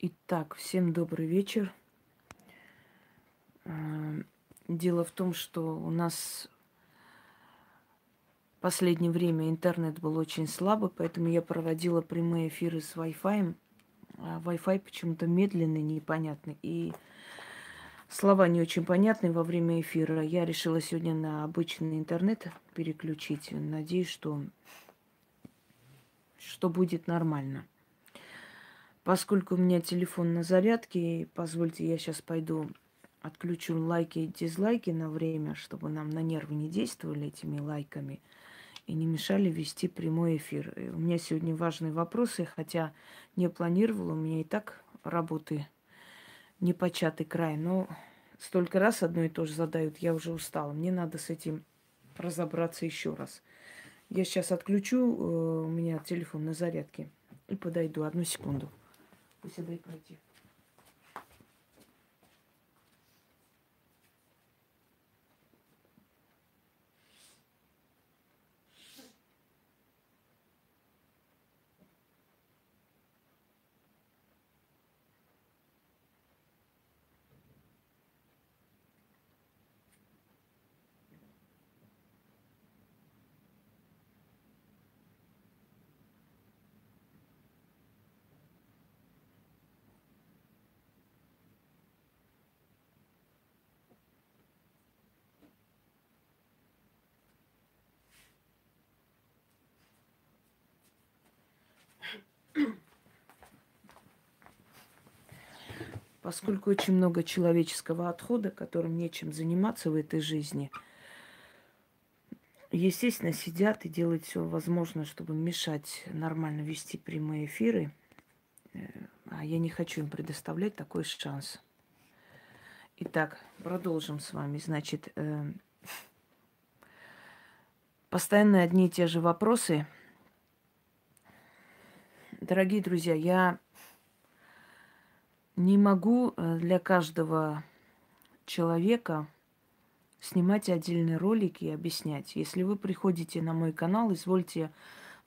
Итак, всем добрый вечер. Дело в том, что у нас в последнее время интернет был очень слабый, поэтому я проводила прямые эфиры с Wi-Fi. А Wi-Fi почему-то медленный, непонятный. И слова не очень понятные во время эфира. Я решила сегодня на обычный интернет переключить. Надеюсь, что, что будет нормально. Поскольку у меня телефон на зарядке, позвольте, я сейчас пойду отключу лайки и дизлайки на время, чтобы нам на нервы не действовали этими лайками и не мешали вести прямой эфир. И у меня сегодня важные вопросы, хотя не планировала, у меня и так работы непочатый край, но столько раз одно и то же задают, я уже устала. Мне надо с этим разобраться еще раз. Я сейчас отключу, э, у меня телефон на зарядке и подойду. Одну секунду. Пусть дай пройти. Поскольку очень много человеческого отхода, которым нечем заниматься в этой жизни, естественно, сидят и делают все возможное, чтобы мешать нормально вести прямые эфиры. Э, а я не хочу им предоставлять такой шанс. Итак, продолжим с вами. Значит, э, постоянно одни и те же вопросы – Дорогие друзья, я не могу э, для каждого человека снимать отдельные ролики и объяснять. Если вы приходите на мой канал, извольте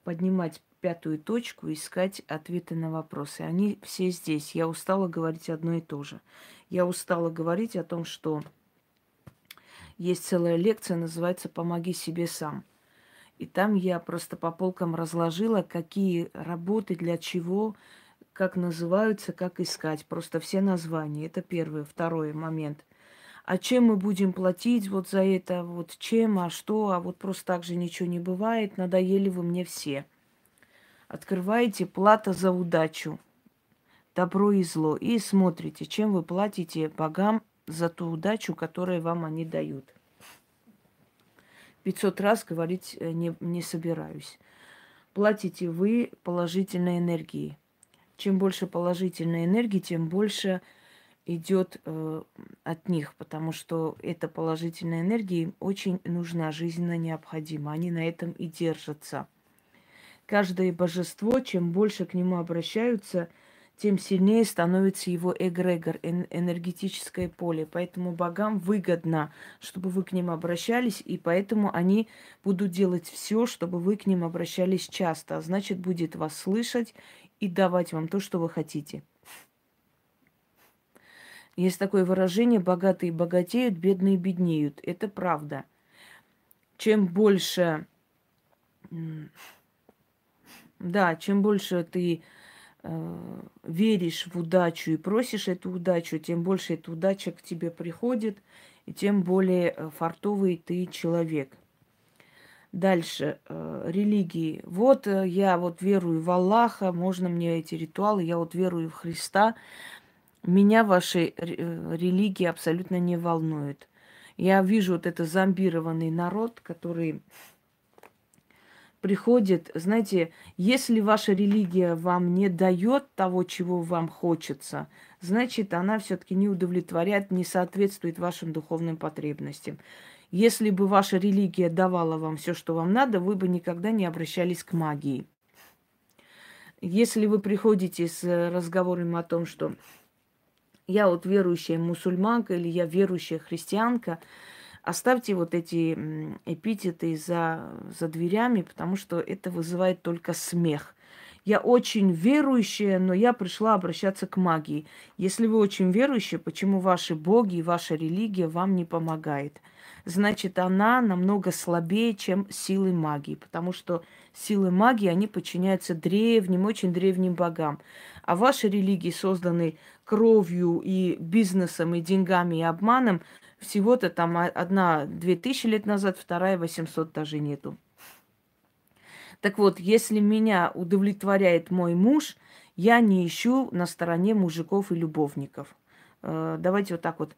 поднимать пятую точку, искать ответы на вопросы. Они все здесь. Я устала говорить одно и то же. Я устала говорить о том, что есть целая лекция, называется «Помоги себе сам». И там я просто по полкам разложила, какие работы, для чего, как называются, как искать. Просто все названия. Это первый. Второй момент. А чем мы будем платить вот за это? Вот чем, а что? А вот просто так же ничего не бывает. Надоели вы мне все. Открываете плата за удачу. Добро и зло. И смотрите, чем вы платите богам за ту удачу, которую вам они дают. 500 раз говорить э, не, не собираюсь. Платите вы положительной энергией. Чем больше положительной энергии, тем больше идет э, от них, потому что эта положительная энергия им очень нужна, жизненно необходима. Они на этом и держатся. Каждое божество, чем больше к нему обращаются – тем сильнее становится его эгрегор, энергетическое поле. Поэтому богам выгодно, чтобы вы к ним обращались, и поэтому они будут делать все, чтобы вы к ним обращались часто. А значит, будет вас слышать и давать вам то, что вы хотите. Есть такое выражение «богатые богатеют, бедные беднеют». Это правда. Чем больше... Да, чем больше ты Э, веришь в удачу и просишь эту удачу, тем больше эта удача к тебе приходит, и тем более э, фартовый ты человек. Дальше, э, религии. Вот э, я вот верую в Аллаха, можно мне эти ритуалы, я вот верую в Христа. Меня ваши э, религии абсолютно не волнуют. Я вижу вот это зомбированный народ, который приходит, знаете, если ваша религия вам не дает того, чего вам хочется, значит, она все-таки не удовлетворяет, не соответствует вашим духовным потребностям. Если бы ваша религия давала вам все, что вам надо, вы бы никогда не обращались к магии. Если вы приходите с разговором о том, что я вот верующая мусульманка или я верующая христианка, Оставьте вот эти эпитеты за, за дверями, потому что это вызывает только смех. Я очень верующая, но я пришла обращаться к магии. Если вы очень верующие, почему ваши боги и ваша религия вам не помогает? Значит, она намного слабее, чем силы магии, потому что силы магии, они подчиняются древним, очень древним богам. А ваши религии созданы кровью и бизнесом, и деньгами, и обманом. Всего-то там одна две тысячи лет назад, вторая 800 даже нету. Так вот, если меня удовлетворяет мой муж, я не ищу на стороне мужиков и любовников. Э, давайте вот так вот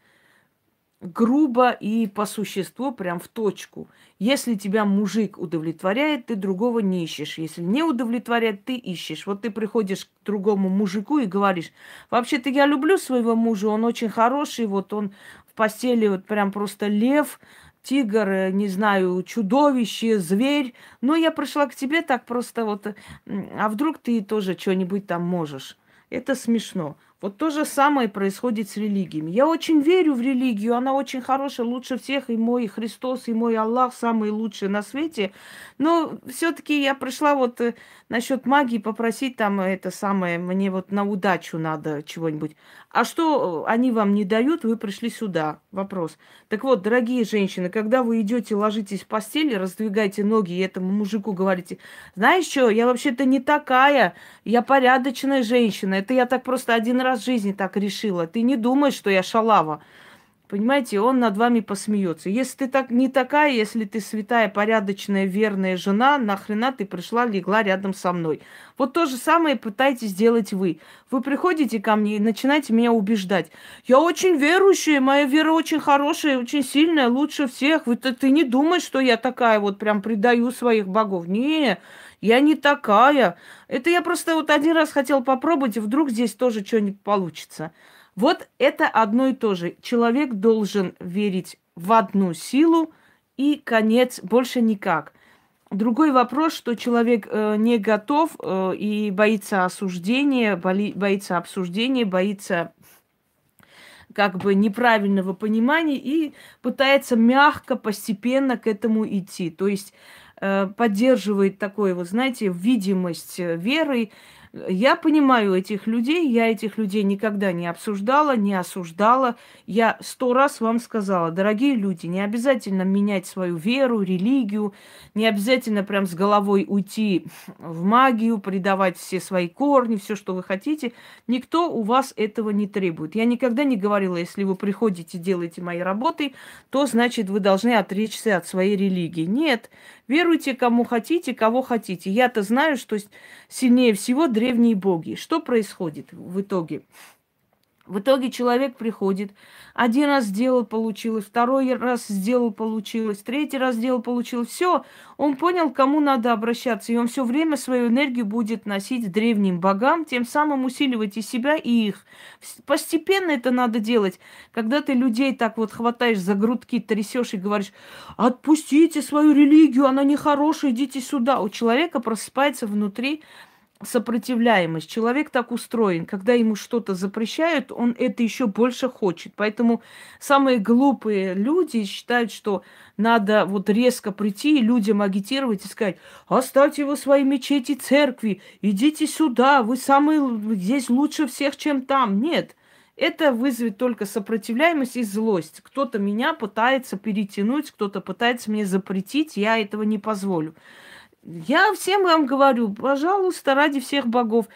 грубо и по существу, прям в точку. Если тебя мужик удовлетворяет, ты другого не ищешь. Если не удовлетворяет, ты ищешь. Вот ты приходишь к другому мужику и говоришь, вообще-то я люблю своего мужа, он очень хороший, вот он в постели вот прям просто лев, тигр, э, не знаю, чудовище, зверь. Но я пришла к тебе так просто вот, а вдруг ты тоже что-нибудь там можешь. Это смешно. Вот то же самое происходит с религиями. Я очень верю в религию, она очень хорошая, лучше всех, и мой Христос, и мой Аллах самый лучший на свете. Но все-таки я пришла вот э, насчет магии попросить там это самое, мне вот на удачу надо чего-нибудь. А что они вам не дают, вы пришли сюда. Вопрос. Так вот, дорогие женщины, когда вы идете, ложитесь в постели, раздвигаете ноги и этому мужику говорите, знаешь что, я вообще-то не такая, я порядочная женщина. Это я так просто один раз в жизни так решила. Ты не думай, что я шалава. Понимаете, он над вами посмеется. Если ты так не такая, если ты святая, порядочная, верная жена, нахрена ты пришла, легла рядом со мной? Вот то же самое пытаетесь сделать вы. Вы приходите ко мне и начинаете меня убеждать. Я очень верующая, моя вера очень хорошая, очень сильная, лучше всех. Вы, ты, ты не думаешь, что я такая вот прям предаю своих богов. Не, я не такая. Это я просто вот один раз хотел попробовать, и вдруг здесь тоже что-нибудь получится. Вот это одно и то же. Человек должен верить в одну силу и конец, больше никак. Другой вопрос, что человек э, не готов э, и боится осуждения, боли, боится обсуждения, боится как бы неправильного понимания и пытается мягко, постепенно к этому идти. То есть поддерживает такой, вот знаете, видимость веры, я понимаю этих людей, я этих людей никогда не обсуждала, не осуждала. Я сто раз вам сказала, дорогие люди, не обязательно менять свою веру, религию, не обязательно прям с головой уйти в магию, предавать все свои корни, все, что вы хотите. Никто у вас этого не требует. Я никогда не говорила, если вы приходите, делаете мои работы, то значит вы должны отречься от своей религии. Нет, Веруйте кому хотите, кого хотите. Я-то знаю, что сильнее всего древние боги. Что происходит в итоге? В итоге человек приходит, один раз сделал, получилось, второй раз сделал, получилось, третий раз сделал, получилось. Все, он понял, кому надо обращаться, и он все время свою энергию будет носить древним богам, тем самым усиливать и себя, и их. Постепенно это надо делать. Когда ты людей так вот хватаешь за грудки, трясешь и говоришь, отпустите свою религию, она нехорошая, идите сюда. У человека просыпается внутри сопротивляемость. Человек так устроен, когда ему что-то запрещают, он это еще больше хочет. Поэтому самые глупые люди считают, что надо вот резко прийти и людям агитировать и сказать, оставьте вы свои мечети, церкви, идите сюда, вы самые здесь лучше всех, чем там. Нет, это вызовет только сопротивляемость и злость. Кто-то меня пытается перетянуть, кто-то пытается мне запретить, я этого не позволю. Я всем вам говорю, пожалуйста, ради всех богов,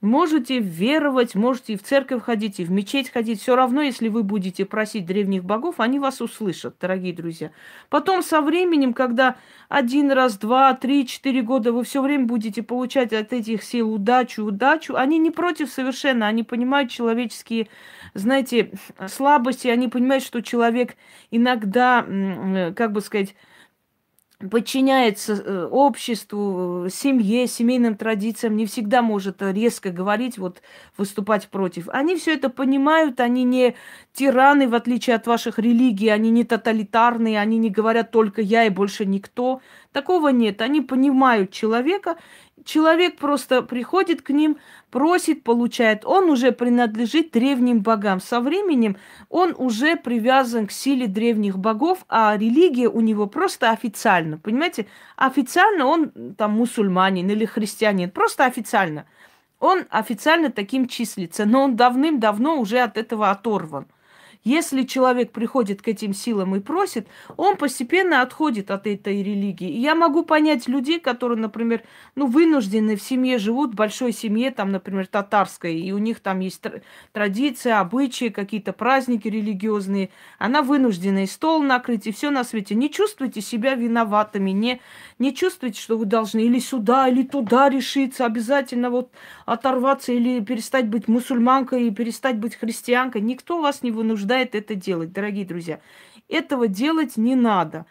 можете веровать, можете и в церковь ходить, и в мечеть ходить. Все равно, если вы будете просить древних богов, они вас услышат, дорогие друзья. Потом со временем, когда один раз, два, три, четыре года вы все время будете получать от этих сил удачу, удачу, они не против совершенно, они понимают человеческие, знаете, слабости, они понимают, что человек иногда, э, как бы сказать, подчиняется э, обществу, семье, семейным традициям, не всегда может резко говорить, вот выступать против. Они все это понимают, они не тираны, в отличие от ваших религий, они не тоталитарные, они не говорят только я и больше никто. Такого нет. Они понимают человека Человек просто приходит к ним, просит, получает. Он уже принадлежит древним богам. Со временем он уже привязан к силе древних богов, а религия у него просто официально. Понимаете? Официально он там мусульманин или христианин. Просто официально. Он официально таким числится, но он давным-давно уже от этого оторван. Если человек приходит к этим силам и просит, он постепенно отходит от этой религии. И я могу понять людей, которые, например, ну, вынуждены в семье живут, в большой семье, там, например, татарской, и у них там есть традиции, обычаи, какие-то праздники религиозные. Она вынуждена и стол накрыть, и все на свете. Не чувствуйте себя виноватыми, не, не чувствуйте, что вы должны или сюда, или туда решиться, обязательно вот оторваться или перестать быть мусульманкой и перестать быть христианкой. Никто вас не вынуждает побуждает это делать, дорогие друзья. Этого делать не надо.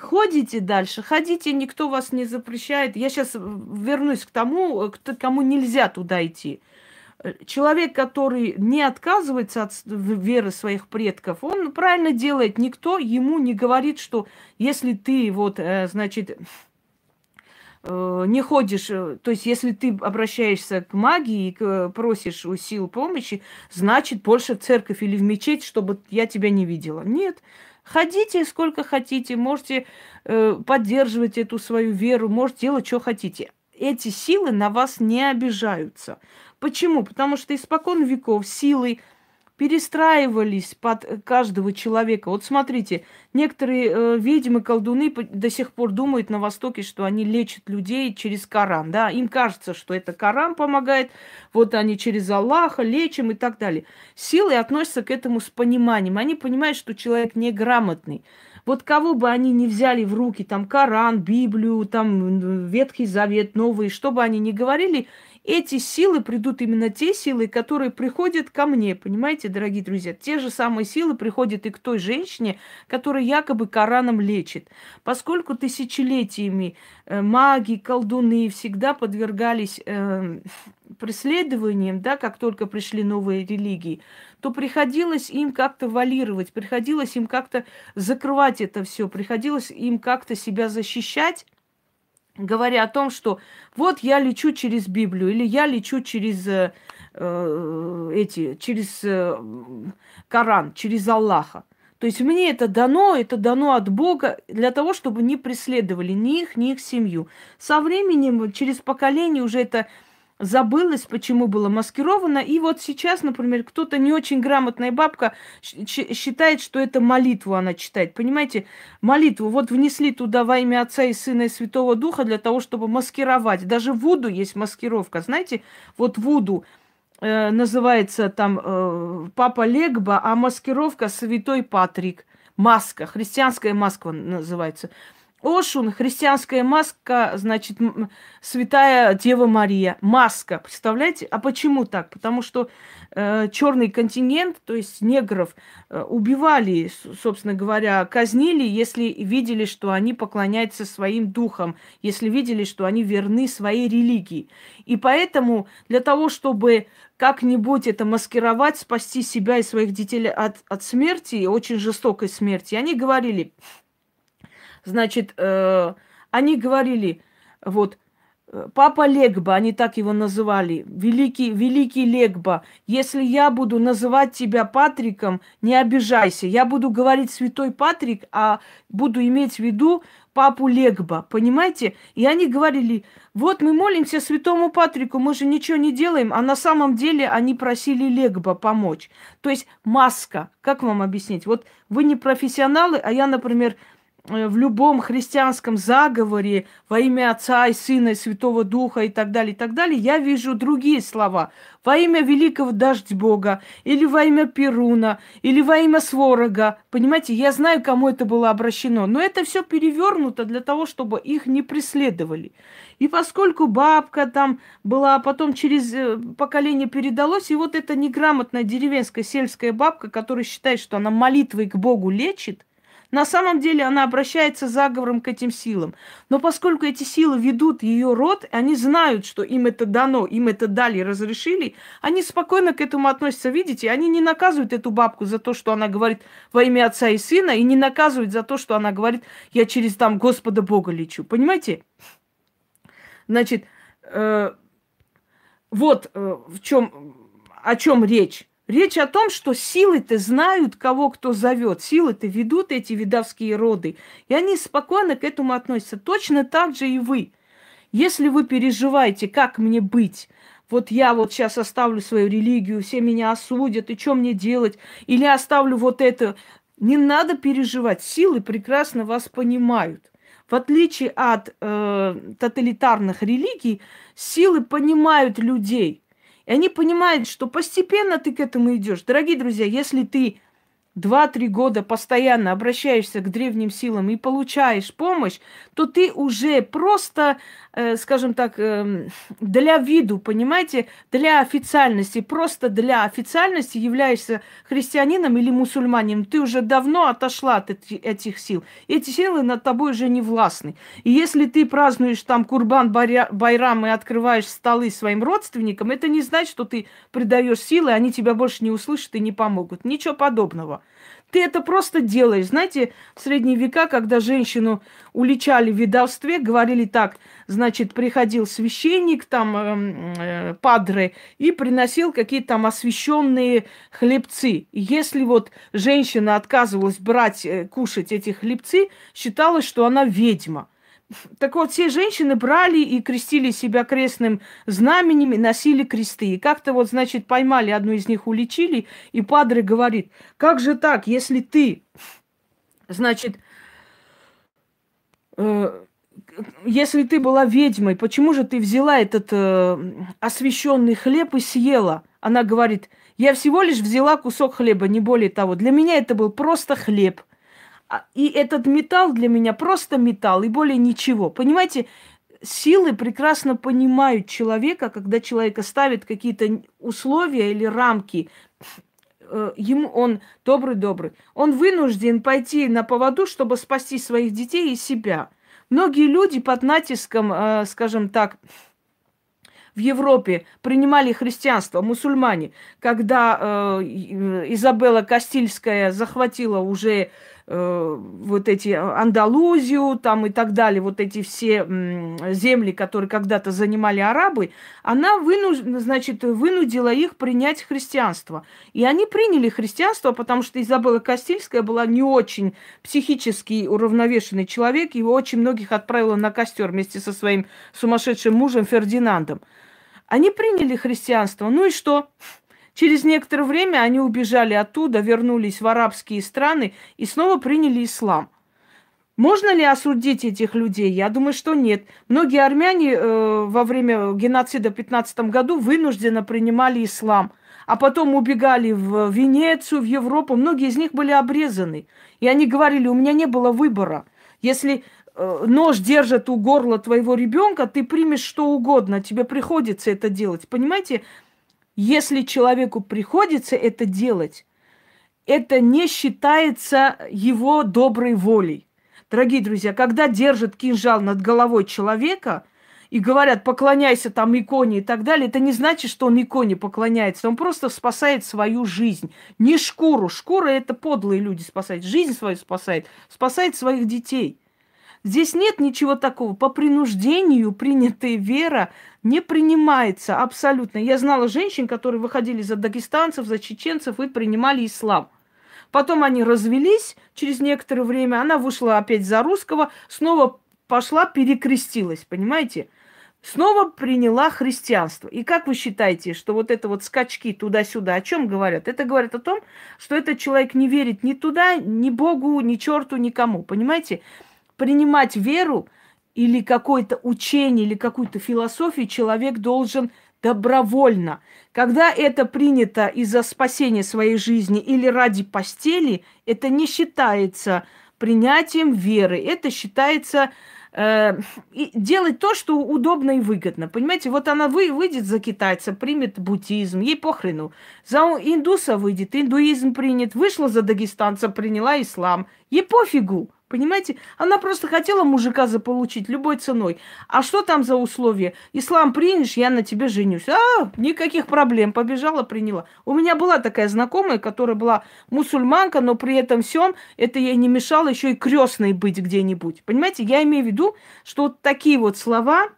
Ходите дальше, ходите, никто вас не запрещает. Я сейчас вернусь к тому, кому нельзя туда идти. Человек, который не отказывается от веры своих предков, он правильно делает. Никто ему не говорит, что если ты вот, э, значит, Э, не ходишь, э, то есть если ты обращаешься к магии и просишь у сил помощи, значит больше в церковь или в мечеть, чтобы я тебя не видела. Нет. Ходите сколько хотите, можете э, поддерживать эту свою веру, можете делать, что хотите. Эти силы на вас не обижаются. Почему? Потому что испокон веков силы перестраивались под каждого человека. Вот смотрите, некоторые э, ведьмы, колдуны до сих пор думают на Востоке, что они лечат людей через Коран. Да? Им кажется, что это Коран помогает, вот они через Аллаха лечим и так далее. Силы относятся к этому с пониманием. Они понимают, что человек неграмотный. Вот кого бы они ни взяли в руки, там Коран, Библию, там Ветхий Завет, Новый, что бы они ни говорили, эти силы придут именно те силы, которые приходят ко мне, понимаете, дорогие друзья? Те же самые силы приходят и к той женщине, которая якобы Кораном лечит. Поскольку тысячелетиями э, маги, колдуны всегда подвергались э, преследованиям, да, как только пришли новые религии, то приходилось им как-то валировать, приходилось им как-то закрывать это все, приходилось им как-то себя защищать говоря о том, что вот я лечу через Библию или я лечу через э, э, эти, через э, Коран, через Аллаха. То есть мне это дано, это дано от Бога для того, чтобы не преследовали ни их, ни их семью. Со временем, через поколение уже это забылось, почему было маскировано. И вот сейчас, например, кто-то не очень грамотная бабка считает, что это молитву она читает. Понимаете, молитву вот внесли туда во имя Отца и Сына и Святого Духа для того, чтобы маскировать. Даже Вуду есть маскировка. Знаете, вот Вуду э, называется там э, Папа Легба, а маскировка Святой Патрик. Маска, христианская маска называется. Ошун, христианская маска, значит, святая Дева Мария. Маска, представляете? А почему так? Потому что э, черный континент, то есть негров, э, убивали, собственно говоря, казнили, если видели, что они поклоняются своим духам, если видели, что они верны своей религии. И поэтому для того, чтобы как-нибудь это маскировать, спасти себя и своих детей от, от смерти, очень жестокой смерти, они говорили, Значит, э, они говорили, вот, э, Папа Легба, они так его называли, великий, великий Легба, если я буду называть тебя Патриком, не обижайся. Я буду говорить святой Патрик, а буду иметь в виду папу Легба, понимаете? И они говорили, вот мы молимся святому Патрику, мы же ничего не делаем, а на самом деле они просили Легба помочь. То есть маска, как вам объяснить? Вот вы не профессионалы, а я, например, в любом христианском заговоре во имя Отца и Сына и Святого Духа и так далее, и так далее, я вижу другие слова. Во имя великого дождь Бога, или во имя Перуна, или во имя Сворога. Понимаете, я знаю, кому это было обращено. Но это все перевернуто для того, чтобы их не преследовали. И поскольку бабка там была, а потом через э, поколение передалось, и вот эта неграмотная деревенская сельская бабка, которая считает, что она молитвой к Богу лечит, на самом деле она обращается заговором к этим силам. Но поскольку эти силы ведут ее род, они знают, что им это дано, им это дали, разрешили, они спокойно к этому относятся. Видите, они не наказывают эту бабку за то, что она говорит во имя отца и сына, и не наказывают за то, что она говорит, я через там Господа Бога лечу. Понимаете? Значит, э, вот э, в чем, о чем речь. Речь о том, что силы-то знают, кого кто зовет. Силы-то ведут эти видовские роды. И они спокойно к этому относятся. Точно так же и вы. Если вы переживаете, как мне быть, вот я вот сейчас оставлю свою религию, все меня осудят, и что мне делать? Или оставлю вот это. Не надо переживать. Силы прекрасно вас понимают. В отличие от э, тоталитарных религий, силы понимают людей. И они понимают, что постепенно ты к этому идешь. Дорогие друзья, если ты два-три года постоянно обращаешься к древним силам и получаешь помощь, то ты уже просто, скажем так, э, для виду, понимаете, для официальности, просто для официальности являешься христианином или мусульманином. Ты уже давно отошла от этих сил. Эти силы над тобой уже не властны. И если ты празднуешь там Курбан Байрам и открываешь столы своим родственникам, это не значит, что ты придаешь силы, они тебя больше не услышат и не помогут. Ничего подобного. Ты это просто делаешь. Знаете, в средние века, когда женщину уличали в ведовстве, говорили так, значит, приходил священник, там, э, э, падре, и приносил какие-то там освященные хлебцы. И если вот женщина отказывалась брать, э, кушать эти хлебцы, считалось, что она ведьма. Так вот, все женщины брали и крестили себя крестным знаменем, и носили кресты. И как-то вот, значит, поймали одну из них, уличили, и Падре говорит, как же так, если ты, значит, э, если ты была ведьмой, почему же ты взяла этот э, освященный хлеб и съела? Она говорит, я всего лишь взяла кусок хлеба, не более того. Для меня это был просто хлеб. А, и этот металл для меня просто металл и более ничего. Понимаете, силы прекрасно понимают человека, когда человека ставит какие-то условия или рамки. Э, ему он добрый-добрый. Он вынужден пойти на поводу, чтобы спасти своих детей и себя. Многие люди под натиском, э, скажем так, в Европе принимали христианство, мусульмане, когда э, Изабелла Кастильская захватила уже Э, вот эти Андалузию там и так далее, вот эти все земли, которые когда-то занимали арабы, она вынуж... значит, вынудила их принять христианство. И они приняли христианство, потому что Изабелла Кастильская была не очень психически уравновешенный человек, его очень многих отправила на костер вместе со своим сумасшедшим мужем Фердинандом. Они приняли христианство. Ну и что? Через некоторое время они убежали оттуда, вернулись в арабские страны и снова приняли ислам. Можно ли осудить этих людей? Я думаю, что нет. Многие армяне э, во время геноцида в 15 году вынужденно принимали ислам, а потом убегали в Венецию, в Европу. Многие из них были обрезаны. И они говорили, у меня не было выбора. Если э, нож держит у горла твоего ребенка, ты примешь что угодно, тебе приходится это делать. Понимаете, если человеку приходится это делать, это не считается его доброй волей. Дорогие друзья, когда держат кинжал над головой человека и говорят, поклоняйся там иконе и так далее, это не значит, что он иконе поклоняется. Он просто спасает свою жизнь. Не шкуру. Шкура – это подлые люди спасают. Жизнь свою спасает. Спасает своих детей. Здесь нет ничего такого. По принуждению принятая вера не принимается абсолютно. Я знала женщин, которые выходили за дагестанцев, за чеченцев и принимали ислам. Потом они развелись через некоторое время, она вышла опять за русского, снова пошла, перекрестилась, понимаете? Снова приняла христианство. И как вы считаете, что вот это вот скачки туда-сюда, о чем говорят? Это говорит о том, что этот человек не верит ни туда, ни Богу, ни черту, никому. Понимаете? Принимать веру – или какое-то учение, или какую-то философию человек должен добровольно. Когда это принято из-за спасения своей жизни или ради постели, это не считается принятием веры. Это считается э, делать то, что удобно и выгодно. Понимаете, вот она вы, выйдет за китайца, примет буддизм, ей похрену. За индуса выйдет, индуизм принят. Вышла за дагестанца, приняла ислам. Ей пофигу. Понимаете? Она просто хотела мужика заполучить любой ценой. А что там за условия? Ислам принешь, я на тебе женюсь. А, никаких проблем. Побежала, приняла. У меня была такая знакомая, которая была мусульманка, но при этом всем это ей не мешало еще и крестной быть где-нибудь. Понимаете? Я имею в виду, что вот такие вот слова,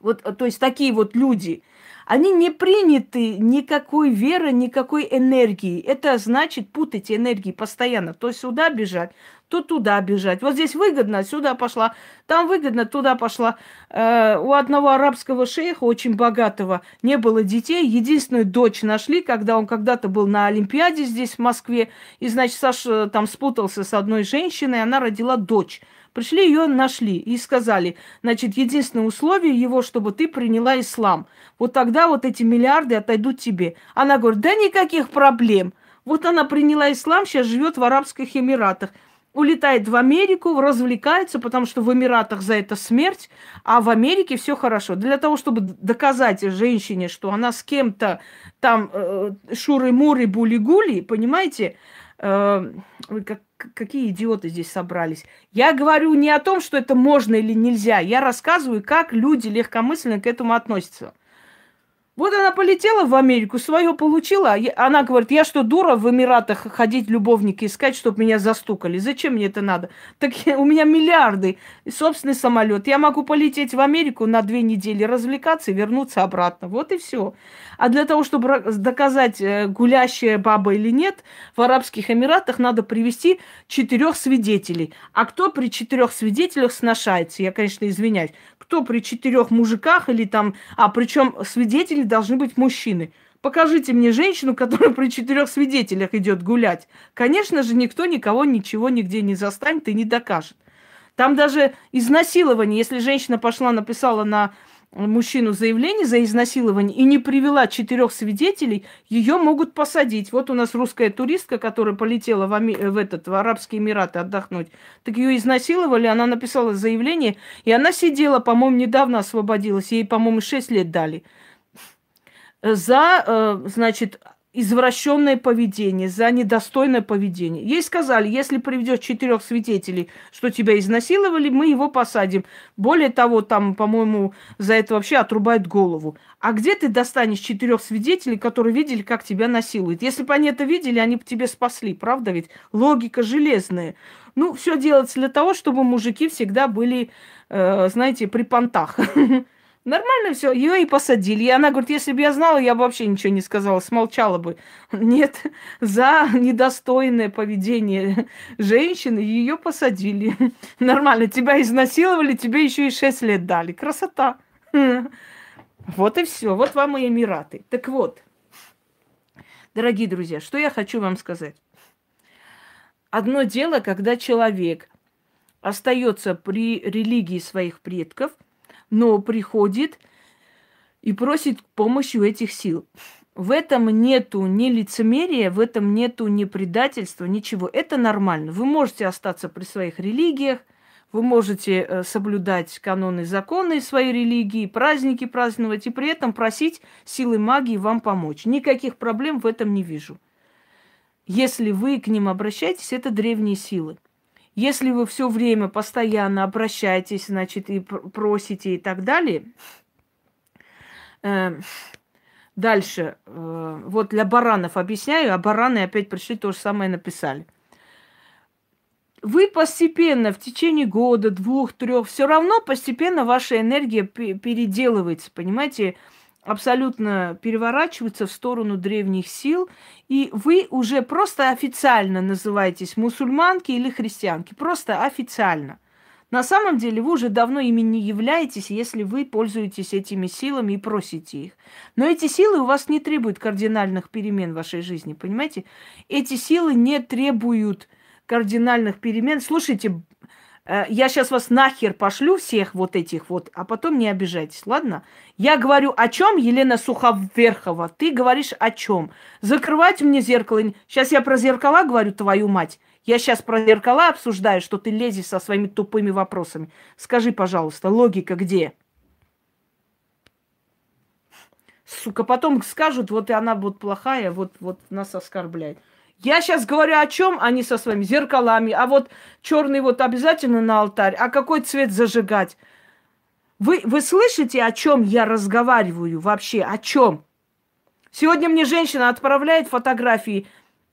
Вот, э, то есть такие вот люди, они не приняты никакой веры, никакой энергии. Это значит путать энергии постоянно. То сюда бежать, то туда бежать. Вот здесь выгодно, сюда пошла, там выгодно, туда пошла. Э, у одного арабского шейха, очень богатого, не было детей. Единственную дочь нашли, когда он когда-то был на Олимпиаде здесь, в Москве. И, значит, Саша там спутался с одной женщиной, она родила дочь. Пришли ее нашли и сказали, значит, единственное условие его, чтобы ты приняла ислам. Вот тогда вот эти миллиарды отойдут тебе. Она говорит, да никаких проблем. Вот она приняла ислам, сейчас живет в Арабских Эмиратах. Улетает в Америку, развлекается, потому что в Эмиратах за это смерть, а в Америке все хорошо. Для того, чтобы доказать женщине, что она с кем-то там э, шуры-муры, були-гули, понимаете, э, как, какие идиоты здесь собрались. Я говорю не о том, что это можно или нельзя. Я рассказываю, как люди легкомысленно к этому относятся. Вот она полетела в Америку, свое получила. Она говорит, я что, дура в Эмиратах ходить любовники искать, чтобы меня застукали? Зачем мне это надо? Так у меня миллиарды, собственный самолет. Я могу полететь в Америку на две недели, развлекаться и вернуться обратно. Вот и все. А для того, чтобы доказать, э, гулящая баба или нет, в Арабских Эмиратах надо привести четырех свидетелей. А кто при четырех свидетелях сношается? Я, конечно, извиняюсь кто при четырех мужиках или там, а причем свидетели должны быть мужчины. Покажите мне женщину, которая при четырех свидетелях идет гулять. Конечно же, никто никого ничего нигде не застанет и не докажет. Там даже изнасилование, если женщина пошла, написала на мужчину заявление за изнасилование и не привела четырех свидетелей, ее могут посадить. Вот у нас русская туристка, которая полетела в, Ами... в этот в Арабские Эмираты отдохнуть. Так ее изнасиловали, она написала заявление, и она сидела, по-моему, недавно освободилась, ей, по-моему, 6 лет дали за, э, значит, извращенное поведение, за недостойное поведение. Ей сказали, если приведешь четырех свидетелей, что тебя изнасиловали, мы его посадим. Более того, там, по-моему, за это вообще отрубают голову. А где ты достанешь четырех свидетелей, которые видели, как тебя насилуют? Если бы они это видели, они бы тебя спасли, правда ведь? Логика железная. Ну, все делается для того, чтобы мужики всегда были, э, знаете, при понтах. Нормально все, ее и посадили. И она говорит, если бы я знала, я бы вообще ничего не сказала, смолчала бы. Нет, за недостойное поведение женщины ее посадили. Нормально, тебя изнасиловали, тебе еще и 6 лет дали. Красота. Вот и все. Вот вам и Эмираты. Так вот, дорогие друзья, что я хочу вам сказать. Одно дело, когда человек остается при религии своих предков – но приходит и просит помощи у этих сил. В этом нету ни лицемерия, в этом нету ни предательства, ничего. Это нормально. Вы можете остаться при своих религиях, вы можете э, соблюдать каноны, законы своей религии, праздники праздновать и при этом просить силы магии вам помочь. Никаких проблем в этом не вижу. Если вы к ним обращаетесь, это древние силы. Если вы все время постоянно обращаетесь, значит, и просите и так далее, э, дальше, э, вот для баранов объясняю, а бараны опять пришли, то же самое написали. Вы постепенно, в течение года, двух, трех, все равно постепенно ваша энергия переделывается, понимаете? Абсолютно переворачивается в сторону древних сил, и вы уже просто официально называетесь мусульманки или христианки, просто официально. На самом деле вы уже давно ими не являетесь, если вы пользуетесь этими силами и просите их. Но эти силы у вас не требуют кардинальных перемен в вашей жизни, понимаете? Эти силы не требуют кардинальных перемен. Слушайте, я сейчас вас нахер пошлю всех вот этих вот, а потом не обижайтесь, ладно? Я говорю о чем, Елена Суховерхова? Ты говоришь о чем? Закрывать мне зеркало. Сейчас я про зеркала говорю, твою мать. Я сейчас про зеркала обсуждаю, что ты лезешь со своими тупыми вопросами. Скажи, пожалуйста, логика где? Сука, потом скажут, вот и она вот плохая, вот, вот нас оскорбляет. Я сейчас говорю о чем, они со своими зеркалами, а вот черный вот обязательно на алтарь, а какой цвет зажигать? Вы, вы слышите, о чем я разговариваю вообще? О чем? Сегодня мне женщина отправляет фотографии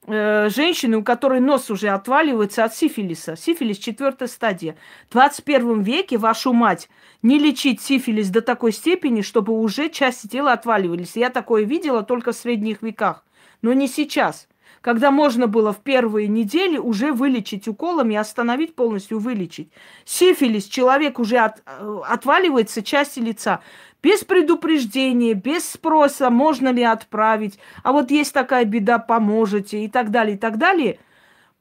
э, женщины, у которой нос уже отваливается от сифилиса. Сифилис четвертая стадия. В 21 веке, вашу мать, не лечить сифилис до такой степени, чтобы уже части тела отваливались. Я такое видела только в средних веках, но не сейчас когда можно было в первые недели уже вылечить уколами, остановить полностью, вылечить. Сифилис, человек уже от, э, отваливается части лица без предупреждения, без спроса, можно ли отправить, а вот есть такая беда, поможете и так далее, и так далее.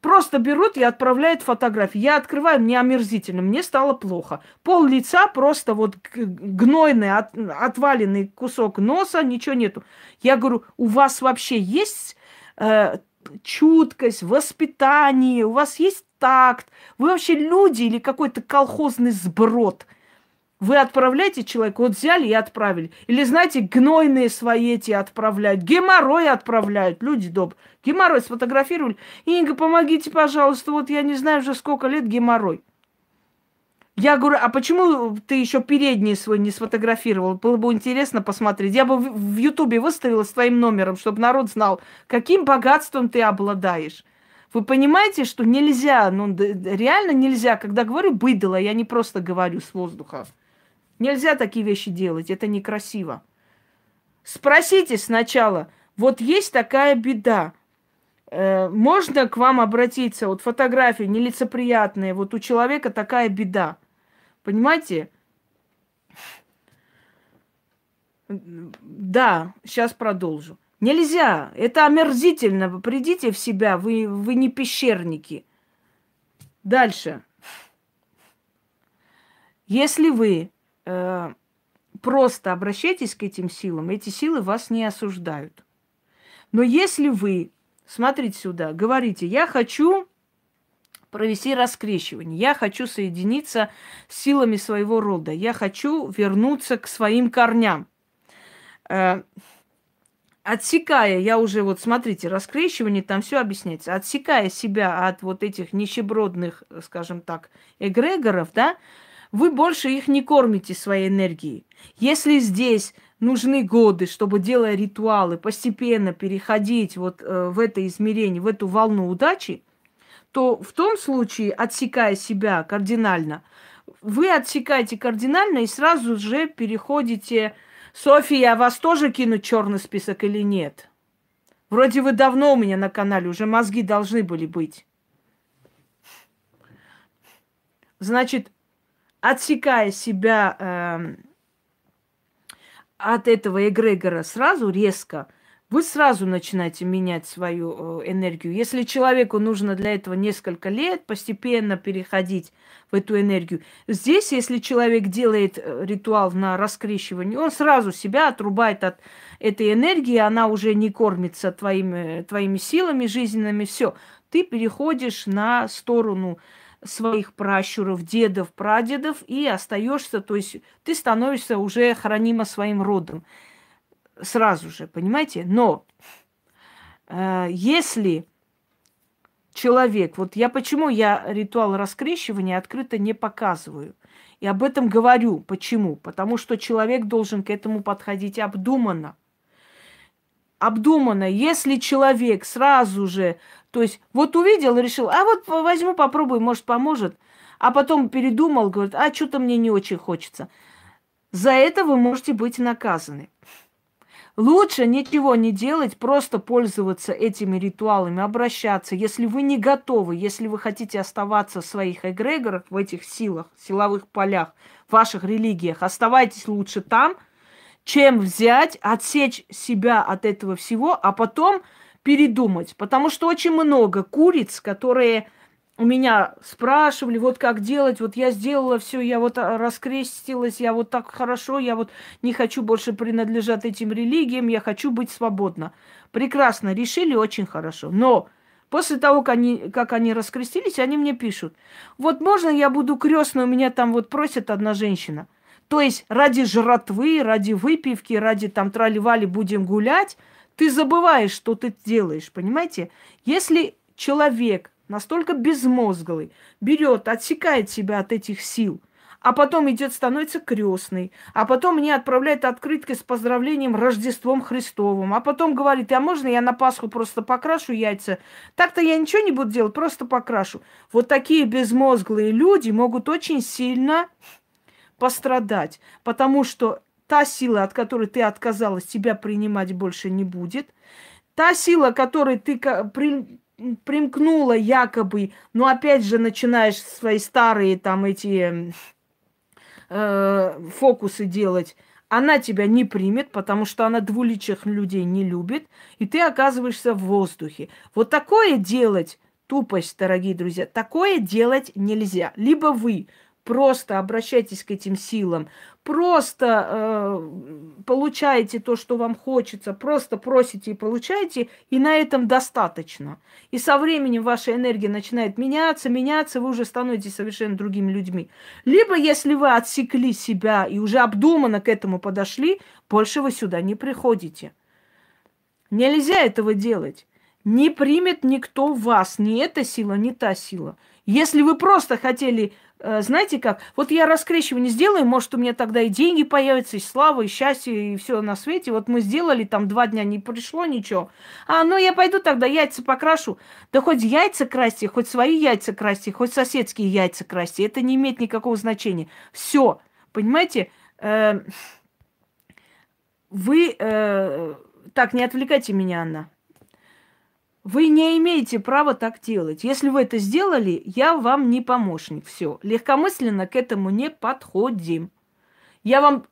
Просто берут и отправляют фотографии. Я открываю, мне омерзительно, мне стало плохо. Пол лица просто вот гнойный, от, отваленный кусок носа, ничего нету. Я говорю, у вас вообще есть э, чуткость, воспитание, у вас есть такт, вы вообще люди или какой-то колхозный сброд – вы отправляете человека, вот взяли и отправили. Или, знаете, гнойные свои эти отправляют, геморрой отправляют, люди добрые. Геморрой сфотографировали. Инга, помогите, пожалуйста, вот я не знаю уже сколько лет геморрой. Я говорю, а почему ты еще передний свой не сфотографировал? Было бы интересно посмотреть. Я бы в Ютубе выставила с твоим номером, чтобы народ знал, каким богатством ты обладаешь. Вы понимаете, что нельзя, ну реально нельзя, когда говорю быдло, я не просто говорю с воздуха. Нельзя такие вещи делать, это некрасиво. Спросите сначала, вот есть такая беда, э, можно к вам обратиться, вот фотографии нелицеприятные, вот у человека такая беда. Понимаете? Да, сейчас продолжу. Нельзя, это омерзительно. Придите в себя, вы, вы не пещерники. Дальше. Если вы э, просто обращайтесь к этим силам, эти силы вас не осуждают. Но если вы, смотрите сюда, говорите, я хочу провести раскрещивание, я хочу соединиться с силами своего рода, я хочу вернуться к своим корням. Э, отсекая, я уже вот смотрите, раскрещивание, там все объясняется, отсекая себя от вот этих нищебродных, скажем так, эгрегоров, да, вы больше их не кормите своей энергией. Если здесь нужны годы, чтобы, делая ритуалы, постепенно переходить вот э, в это измерение, в эту волну удачи, то в том случае, отсекая себя кардинально, вы отсекаете кардинально и сразу же переходите... София, вас тоже кинуть черный список или нет? Вроде вы давно у меня на канале, уже мозги должны были быть. Значит, отсекая себя э, от этого эгрегора сразу резко, вы сразу начинаете менять свою э, энергию. Если человеку нужно для этого несколько лет постепенно переходить в эту энергию, здесь, если человек делает э, ритуал на раскрещивание, он сразу себя отрубает от этой энергии, она уже не кормится твоими, твоими силами жизненными, все. Ты переходишь на сторону своих пращуров, дедов, прадедов и остаешься, то есть ты становишься уже хранимо своим родом сразу же, понимаете? Но э, если человек, вот я почему я ритуал раскрещивания открыто не показываю, и об этом говорю. Почему? Потому что человек должен к этому подходить обдуманно. Обдуманно. Если человек сразу же то есть вот увидел решил, а вот возьму, попробую, может, поможет. А потом передумал, говорит, а что-то мне не очень хочется. За это вы можете быть наказаны. Лучше ничего не делать, просто пользоваться этими ритуалами, обращаться. Если вы не готовы, если вы хотите оставаться в своих эгрегорах, в этих силах, силовых полях, в ваших религиях, оставайтесь лучше там, чем взять, отсечь себя от этого всего, а потом передумать. Потому что очень много куриц, которые у меня спрашивали, вот как делать, вот я сделала все, я вот раскрестилась, я вот так хорошо, я вот не хочу больше принадлежать этим религиям, я хочу быть свободна. Прекрасно, решили очень хорошо. Но после того, как они, как они раскрестились, они мне пишут, вот можно я буду крестной, у меня там вот просит одна женщина. То есть ради жратвы, ради выпивки, ради там трали-вали будем гулять – ты забываешь, что ты делаешь, понимаете? Если человек настолько безмозглый, берет, отсекает себя от этих сил, а потом идет, становится крестный, а потом мне отправляет открытки с поздравлением Рождеством Христовым, а потом говорит, а можно я на Пасху просто покрашу яйца? Так-то я ничего не буду делать, просто покрашу. Вот такие безмозглые люди могут очень сильно пострадать, потому что та сила, от которой ты отказалась, тебя принимать больше не будет. Та сила, которой ты при, примкнула якобы, но опять же начинаешь свои старые там эти э, фокусы делать, она тебя не примет, потому что она двуличных людей не любит, и ты оказываешься в воздухе. Вот такое делать, тупость, дорогие друзья, такое делать нельзя. Либо вы просто обращайтесь к этим силам, просто э, получаете то, что вам хочется, просто просите и получаете, и на этом достаточно. И со временем ваша энергия начинает меняться, меняться, вы уже становитесь совершенно другими людьми. Либо, если вы отсекли себя и уже обдуманно к этому подошли, больше вы сюда не приходите. Нельзя этого делать. Не примет никто вас, ни эта сила, ни та сила. Если вы просто хотели знаете как, вот я раскрещивание сделаю, может, у меня тогда и деньги появятся, и слава, и счастье, и все на свете. Вот мы сделали, там два дня не пришло ничего. А, ну я пойду тогда яйца покрашу. Да хоть яйца красьте, хоть свои яйца красьте, хоть соседские яйца красьте. Это не имеет никакого значения. Все, понимаете? Э, вы... Э, так, не отвлекайте меня, Анна. Вы не имеете права так делать. Если вы это сделали, я вам не помощник. Все. Легкомысленно к этому не подходим. Я вам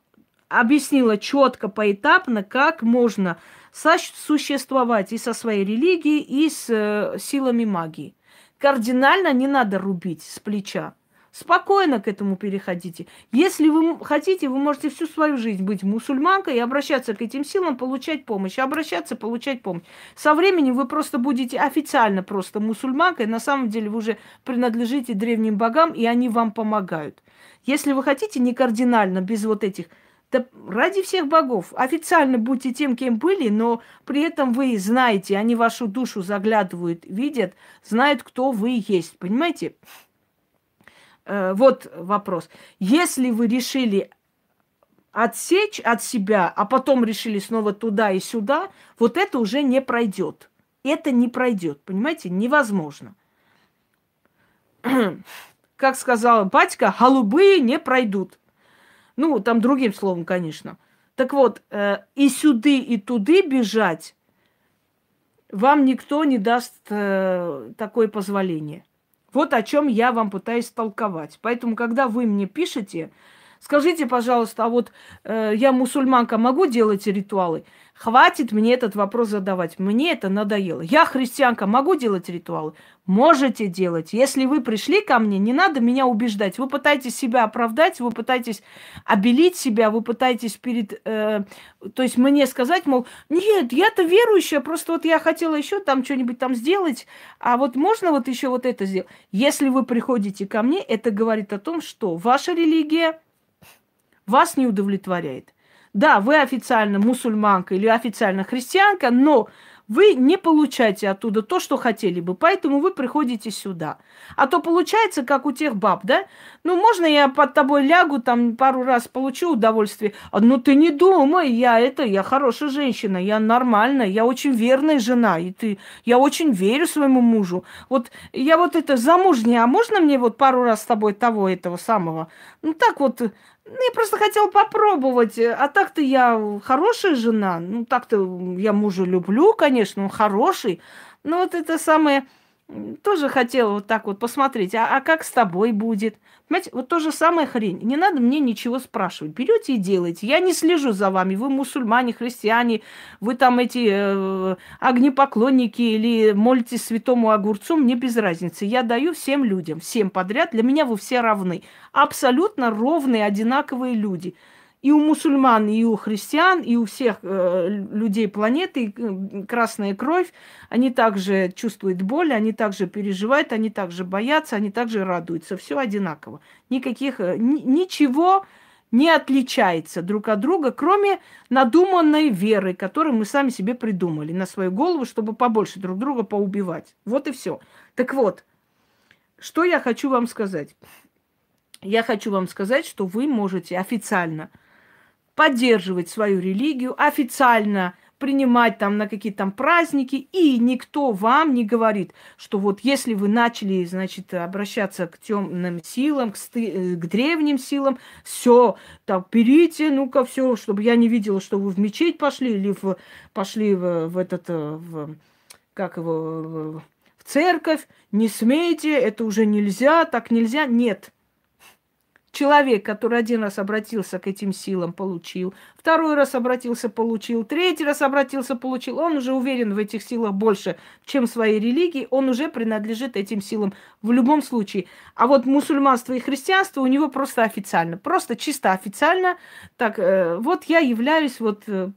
объяснила четко, поэтапно, как можно существовать и со своей религией, и с э, силами магии. Кардинально не надо рубить с плеча. Спокойно к этому переходите. Если вы хотите, вы можете всю свою жизнь быть мусульманкой и обращаться к этим силам, получать помощь. Обращаться, получать помощь. Со временем вы просто будете официально просто мусульманкой. На самом деле вы уже принадлежите древним богам, и они вам помогают. Если вы хотите не кардинально, без вот этих да ради всех богов. Официально будьте тем, кем были, но при этом вы знаете, они вашу душу заглядывают, видят, знают, кто вы есть. Понимаете? Э, вот вопрос. Если вы решили отсечь от себя, а потом решили снова туда и сюда, вот это уже не пройдет. Это не пройдет, понимаете, невозможно. Как сказала батька, голубые не пройдут. Ну, там другим словом, конечно. Так вот, э, и сюды, и туды бежать вам никто не даст э, такое позволение. Вот о чем я вам пытаюсь толковать. Поэтому, когда вы мне пишете, скажите, пожалуйста, а вот э, я мусульманка, могу делать ритуалы? Хватит мне этот вопрос задавать. Мне это надоело. Я христианка, могу делать ритуалы? Можете делать. Если вы пришли ко мне, не надо меня убеждать. Вы пытаетесь себя оправдать, вы пытаетесь обелить себя, вы пытаетесь перед... Э, то есть мне сказать, мол, нет, я-то верующая, просто вот я хотела еще там что-нибудь там сделать, а вот можно вот еще вот это сделать. Если вы приходите ко мне, это говорит о том, что ваша религия вас не удовлетворяет. Да, вы официально мусульманка или официально христианка, но вы не получаете оттуда то, что хотели бы, поэтому вы приходите сюда. А то получается, как у тех баб, да? Ну, можно я под тобой лягу, там пару раз получу удовольствие. А, ну, ты не думай, я это, я хорошая женщина, я нормальная, я очень верная жена, и ты, я очень верю своему мужу. Вот я вот это замужняя, а можно мне вот пару раз с тобой того, этого самого? Ну, так вот, ну, я просто хотела попробовать. А так-то я хорошая жена. Ну, так-то я мужа люблю, конечно, он хороший. Но вот это самое тоже хотела вот так вот посмотреть, а, а как с тобой будет? Понимаете, вот то же самое хрень. Не надо мне ничего спрашивать. Берете и делайте. Я не слежу за вами. Вы мусульмане, христиане, вы там эти э, огнепоклонники или молитесь святому огурцу, мне без разницы. Я даю всем людям, всем подряд. Для меня вы все равны. Абсолютно ровные, одинаковые люди и у мусульман, и у христиан, и у всех э, людей планеты красная кровь, они также чувствуют боль, они также переживают, они также боятся, они также радуются. Все одинаково. Никаких, э, ничего не отличается друг от друга, кроме надуманной веры, которую мы сами себе придумали на свою голову, чтобы побольше друг друга поубивать. Вот и все. Так вот, что я хочу вам сказать. я хочу вам сказать, что вы можете официально поддерживать свою религию, официально принимать там на какие-то там праздники, и никто вам не говорит, что вот если вы начали, значит, обращаться к темным силам, к, сты- э, к древним силам, все, там, берите, ну-ка, все, чтобы я не видела, что вы в мечеть пошли или в, пошли в, в этот, э, в, как его, в, в церковь, не смейте, это уже нельзя, так нельзя, нет. Человек, который один раз обратился к этим силам, получил. Второй раз обратился, получил. Третий раз обратился, получил. Он уже уверен в этих силах больше, чем в своей религии. Он уже принадлежит этим силам в любом случае. А вот мусульманство и христианство у него просто официально. Просто чисто официально. Так, э, вот я являюсь, вот э,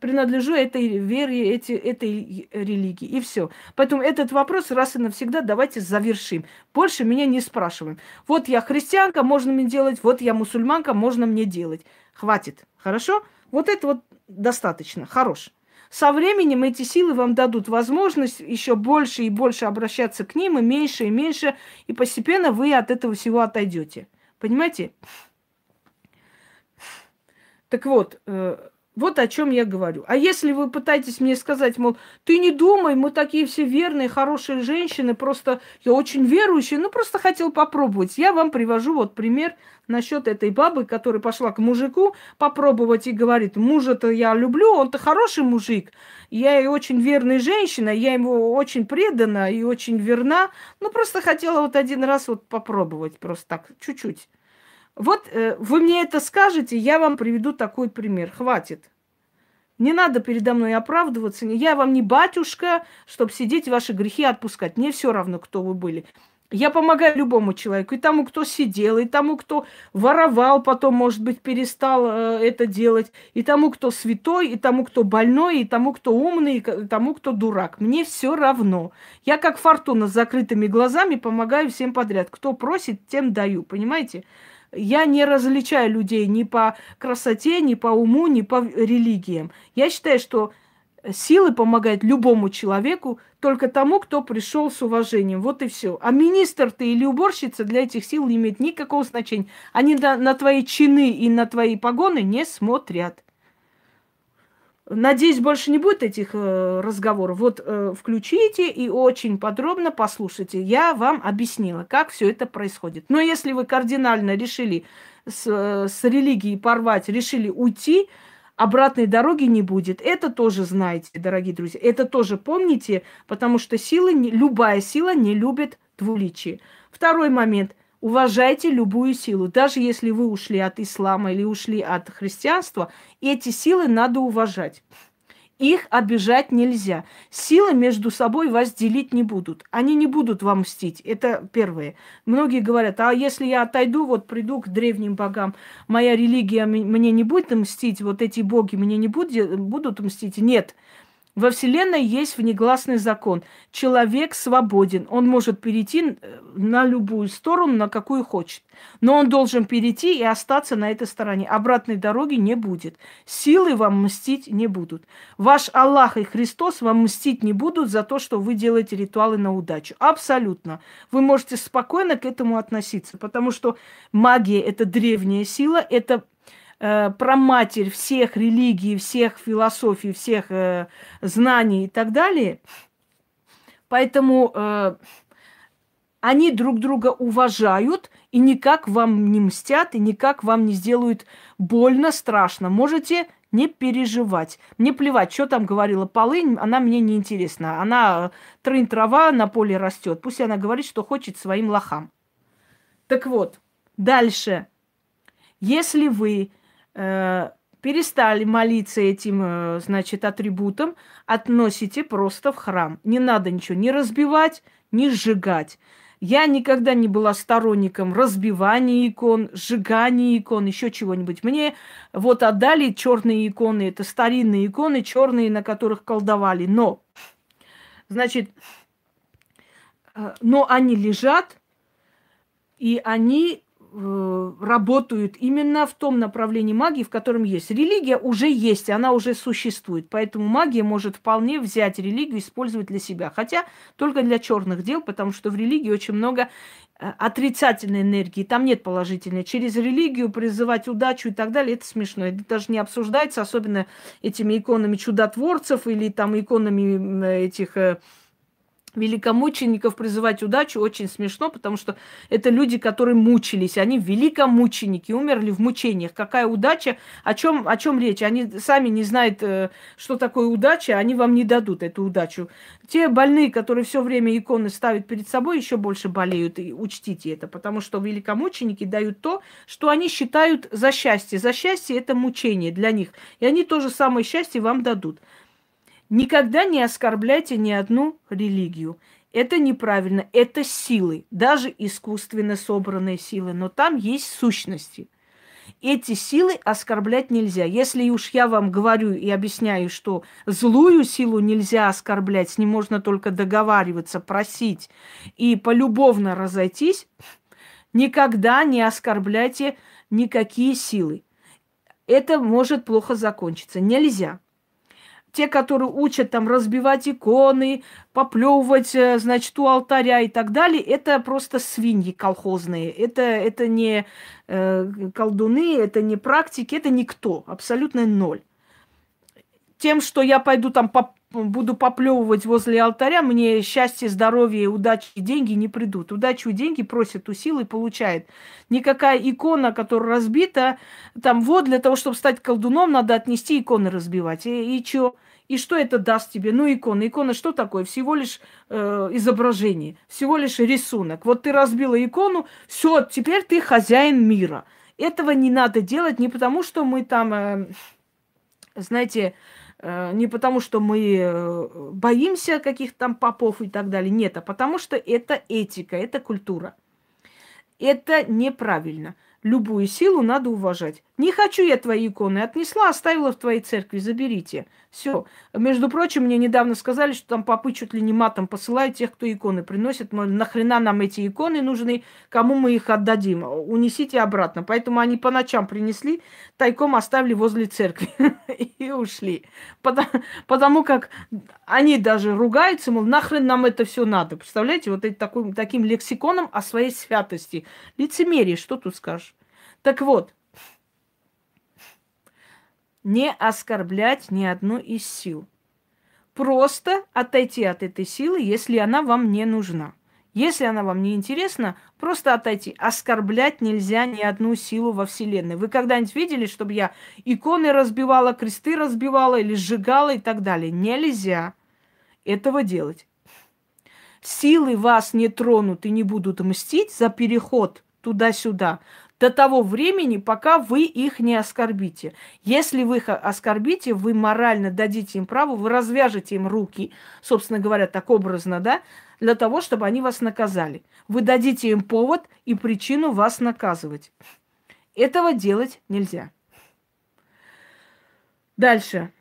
принадлежу этой вере, эти, этой религии. И все. Поэтому этот вопрос раз и навсегда давайте завершим. Больше меня не спрашиваем. Вот я христианка, можно мне делать, вот я мусульманка, можно мне делать. Хватит. Хорошо? Вот это вот достаточно. Хорош. Со временем эти силы вам дадут возможность еще больше и больше обращаться к ним, и меньше и меньше, и постепенно вы от этого всего отойдете. Понимаете? Так вот, э, вот о чем я говорю. А если вы пытаетесь мне сказать, мол, ты не думай, мы такие все верные, хорошие женщины, просто я очень верующая, ну просто хотел попробовать. Я вам привожу вот пример насчет этой бабы, которая пошла к мужику попробовать и говорит, мужа-то я люблю, он-то хороший мужик, я и очень верная женщина, я ему очень предана и очень верна, ну просто хотела вот один раз вот попробовать, просто так, чуть-чуть. Вот э, вы мне это скажете, я вам приведу такой пример. Хватит. Не надо передо мной оправдываться. Я вам не батюшка, чтобы сидеть ваши грехи отпускать. Мне все равно, кто вы были. Я помогаю любому человеку, и тому, кто сидел, и тому, кто воровал, потом, может быть, перестал э, это делать, и тому, кто святой, и тому, кто больной, и тому, кто умный, и тому, кто дурак. Мне все равно. Я как фортуна с закрытыми глазами помогаю всем подряд. Кто просит, тем даю, понимаете? Я не различаю людей ни по красоте, ни по уму, ни по религиям. Я считаю, что силы помогают любому человеку, только тому, кто пришел с уважением. Вот и все. А министр ты или уборщица для этих сил не имеет никакого значения. Они на, на твои чины и на твои погоны не смотрят. Надеюсь, больше не будет этих э, разговоров. Вот э, включите и очень подробно послушайте. Я вам объяснила, как все это происходит. Но если вы кардинально решили с, э, с религией порвать, решили уйти, обратной дороги не будет. Это тоже знаете, дорогие друзья. Это тоже помните, потому что сила, любая сила не любит двуличие. Второй момент. Уважайте любую силу. Даже если вы ушли от ислама или ушли от христианства, эти силы надо уважать. Их обижать нельзя. Силы между собой вас делить не будут. Они не будут вам мстить. Это первое. Многие говорят, а если я отойду, вот приду к древним богам, моя религия мне не будет мстить, вот эти боги мне не будут, будут мстить. Нет. Во Вселенной есть внегласный закон. Человек свободен. Он может перейти э, на любую сторону, на какую хочет. Но он должен перейти и остаться на этой стороне. Обратной дороги не будет. Силы вам мстить не будут. Ваш Аллах и Христос вам мстить не будут за то, что вы делаете ритуалы на удачу. Абсолютно. Вы можете спокойно к этому относиться, потому что магия – это древняя сила, это э, проматерь всех религий, всех философий, всех э, знаний и так далее. Поэтому э, они друг друга уважают и никак вам не мстят, и никак вам не сделают больно, страшно. Можете не переживать. Мне плевать, что там говорила полынь, она мне не интересна. Она трын трава на поле растет. Пусть она говорит, что хочет своим лохам. Так вот, дальше. Если вы Э, перестали молиться этим, э, значит, атрибутом, относите просто в храм. Не надо ничего не разбивать, не сжигать. Я никогда не была сторонником разбивания икон, сжигания икон, еще чего-нибудь. Мне вот отдали черные иконы, это старинные иконы, черные, на которых колдовали. Но, значит, э, но они лежат, и они Э, работают именно в том направлении магии, в котором есть. Религия уже есть, она уже существует. Поэтому магия может вполне взять религию и использовать для себя. Хотя только для черных дел, потому что в религии очень много э, отрицательной энергии, там нет положительной. Через религию призывать удачу и так далее, это смешно. Это даже не обсуждается, особенно этими иконами чудотворцев или там иконами этих э, великомучеников призывать удачу очень смешно, потому что это люди, которые мучились. Они великомученики, умерли в мучениях. Какая удача? О чем, о чем речь? Они сами не знают, э, что такое удача, они вам не дадут эту удачу. Те больные, которые все время иконы ставят перед собой, еще больше болеют. И учтите это, потому что великомученики дают то, что они считают за счастье. За счастье это мучение для них. И они то же самое счастье вам дадут. Никогда не оскорбляйте ни одну религию. Это неправильно, это силы, даже искусственно собранные силы, но там есть сущности. Эти силы оскорблять нельзя. Если уж я вам говорю и объясняю, что злую силу нельзя оскорблять, с ним можно только договариваться, просить и полюбовно разойтись, никогда не оскорбляйте никакие силы. Это может плохо закончиться. Нельзя те, которые учат там разбивать иконы, поплевывать, э, значит, у алтаря и так далее, это просто свиньи колхозные. Это, это не э, колдуны, это не практики, это никто, абсолютно ноль. Тем, что я пойду там по, буду поплевывать возле алтаря, мне счастье, здоровье, удачи и деньги не придут. Удачу и деньги просят у силы, получает. Никакая икона, которая разбита, там вот для того, чтобы стать колдуном, надо отнести иконы разбивать. И, и что? И что это даст тебе? Ну, икона. Икона что такое? Всего лишь э, изображение, всего лишь рисунок. Вот ты разбила икону, все, теперь ты хозяин мира. Этого не надо делать не потому, что мы там, э, знаете, э, не потому, что мы э, боимся каких-то там попов и так далее. Нет, а потому что это этика, это культура. Это неправильно. Любую силу надо уважать. Не хочу я твои иконы. Отнесла, оставила в твоей церкви. Заберите. Все. Между прочим, мне недавно сказали, что там попы чуть ли не матом посылают тех, кто иконы приносит. Мол, нахрена нам эти иконы нужны, кому мы их отдадим? Унесите обратно. Поэтому они по ночам принесли, тайком оставили возле церкви и ушли. Потому, потому как они даже ругаются, мол, нахрен нам это все надо. Представляете, вот таким, таким лексиконом о своей святости. Лицемерие, что тут скажешь? Так вот, не оскорблять ни одну из сил. Просто отойти от этой силы, если она вам не нужна. Если она вам не интересна, просто отойти. Оскорблять нельзя ни одну силу во Вселенной. Вы когда-нибудь видели, чтобы я иконы разбивала, кресты разбивала или сжигала и так далее? Нельзя этого делать. Силы вас не тронут и не будут мстить за переход туда-сюда до того времени, пока вы их не оскорбите. Если вы их оскорбите, вы морально дадите им право, вы развяжете им руки, собственно говоря, так образно, да, для того, чтобы они вас наказали. Вы дадите им повод и причину вас наказывать. Этого делать нельзя. Дальше.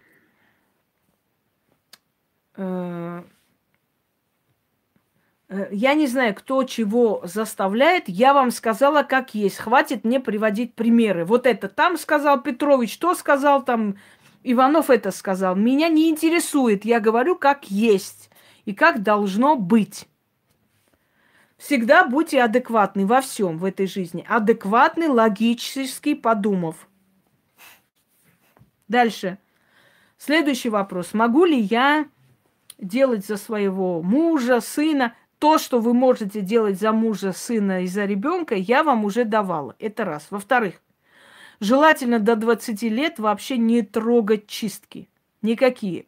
Э, я не знаю, кто чего заставляет. Я вам сказала, как есть. Хватит мне приводить примеры. Вот это там сказал Петрович, то сказал там Иванов это сказал. Меня не интересует. Я говорю, как есть и как должно быть. Всегда будьте адекватны во всем в этой жизни. Адекватны, логически подумав. Дальше. Следующий вопрос. Могу ли я делать за своего мужа, сына? То, что вы можете делать за мужа, сына и за ребенка, я вам уже давала. Это раз. Во-вторых, желательно до 20 лет вообще не трогать чистки. Никакие.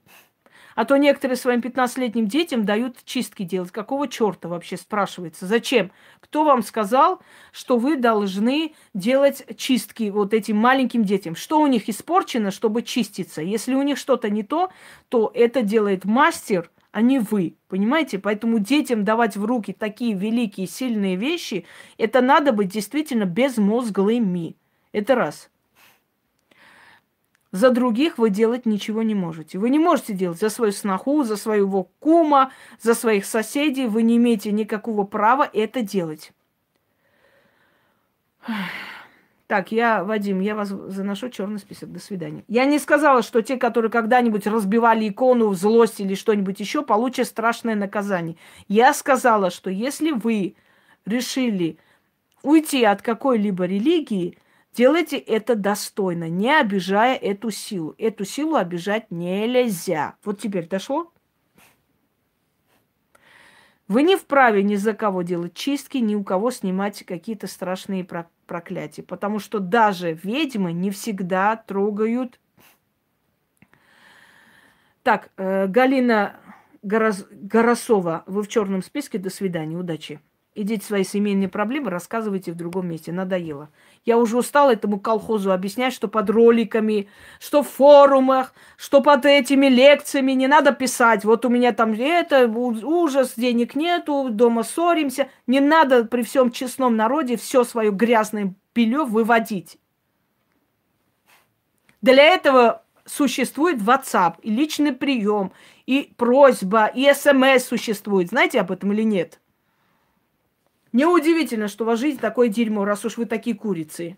А то некоторые своим 15-летним детям дают чистки делать. Какого черта вообще спрашивается? Зачем? Кто вам сказал, что вы должны делать чистки вот этим маленьким детям? Что у них испорчено, чтобы чиститься? Если у них что-то не то, то это делает мастер – а не вы. Понимаете? Поэтому детям давать в руки такие великие, сильные вещи, это надо быть действительно безмозглыми. Это раз. За других вы делать ничего не можете. Вы не можете делать за свою сноху, за своего кума, за своих соседей. Вы не имеете никакого права это делать. Так, я, Вадим, я вас заношу черный список. До свидания. Я не сказала, что те, которые когда-нибудь разбивали икону в злость или что-нибудь еще, получат страшное наказание. Я сказала, что если вы решили уйти от какой-либо религии, делайте это достойно, не обижая эту силу. Эту силу обижать нельзя. Вот теперь дошло? Вы не вправе ни за кого делать чистки, ни у кого снимать какие-то страшные проклятия. Потому что даже ведьмы не всегда трогают. Так, э, Галина Горос... Горосова, вы в черном списке. До свидания, удачи. Идите свои семейные проблемы, рассказывайте в другом месте. Надоело. Я уже устала этому колхозу объяснять, что под роликами, что в форумах, что под этими лекциями не надо писать. Вот у меня там это, ужас, денег нету, дома ссоримся. Не надо при всем честном народе все свое грязное белье выводить. Для этого существует WhatsApp и личный прием, и просьба, и СМС существует. Знаете об этом или нет? Неудивительно, что у вас жизнь такое дерьмо, раз уж вы такие курицы.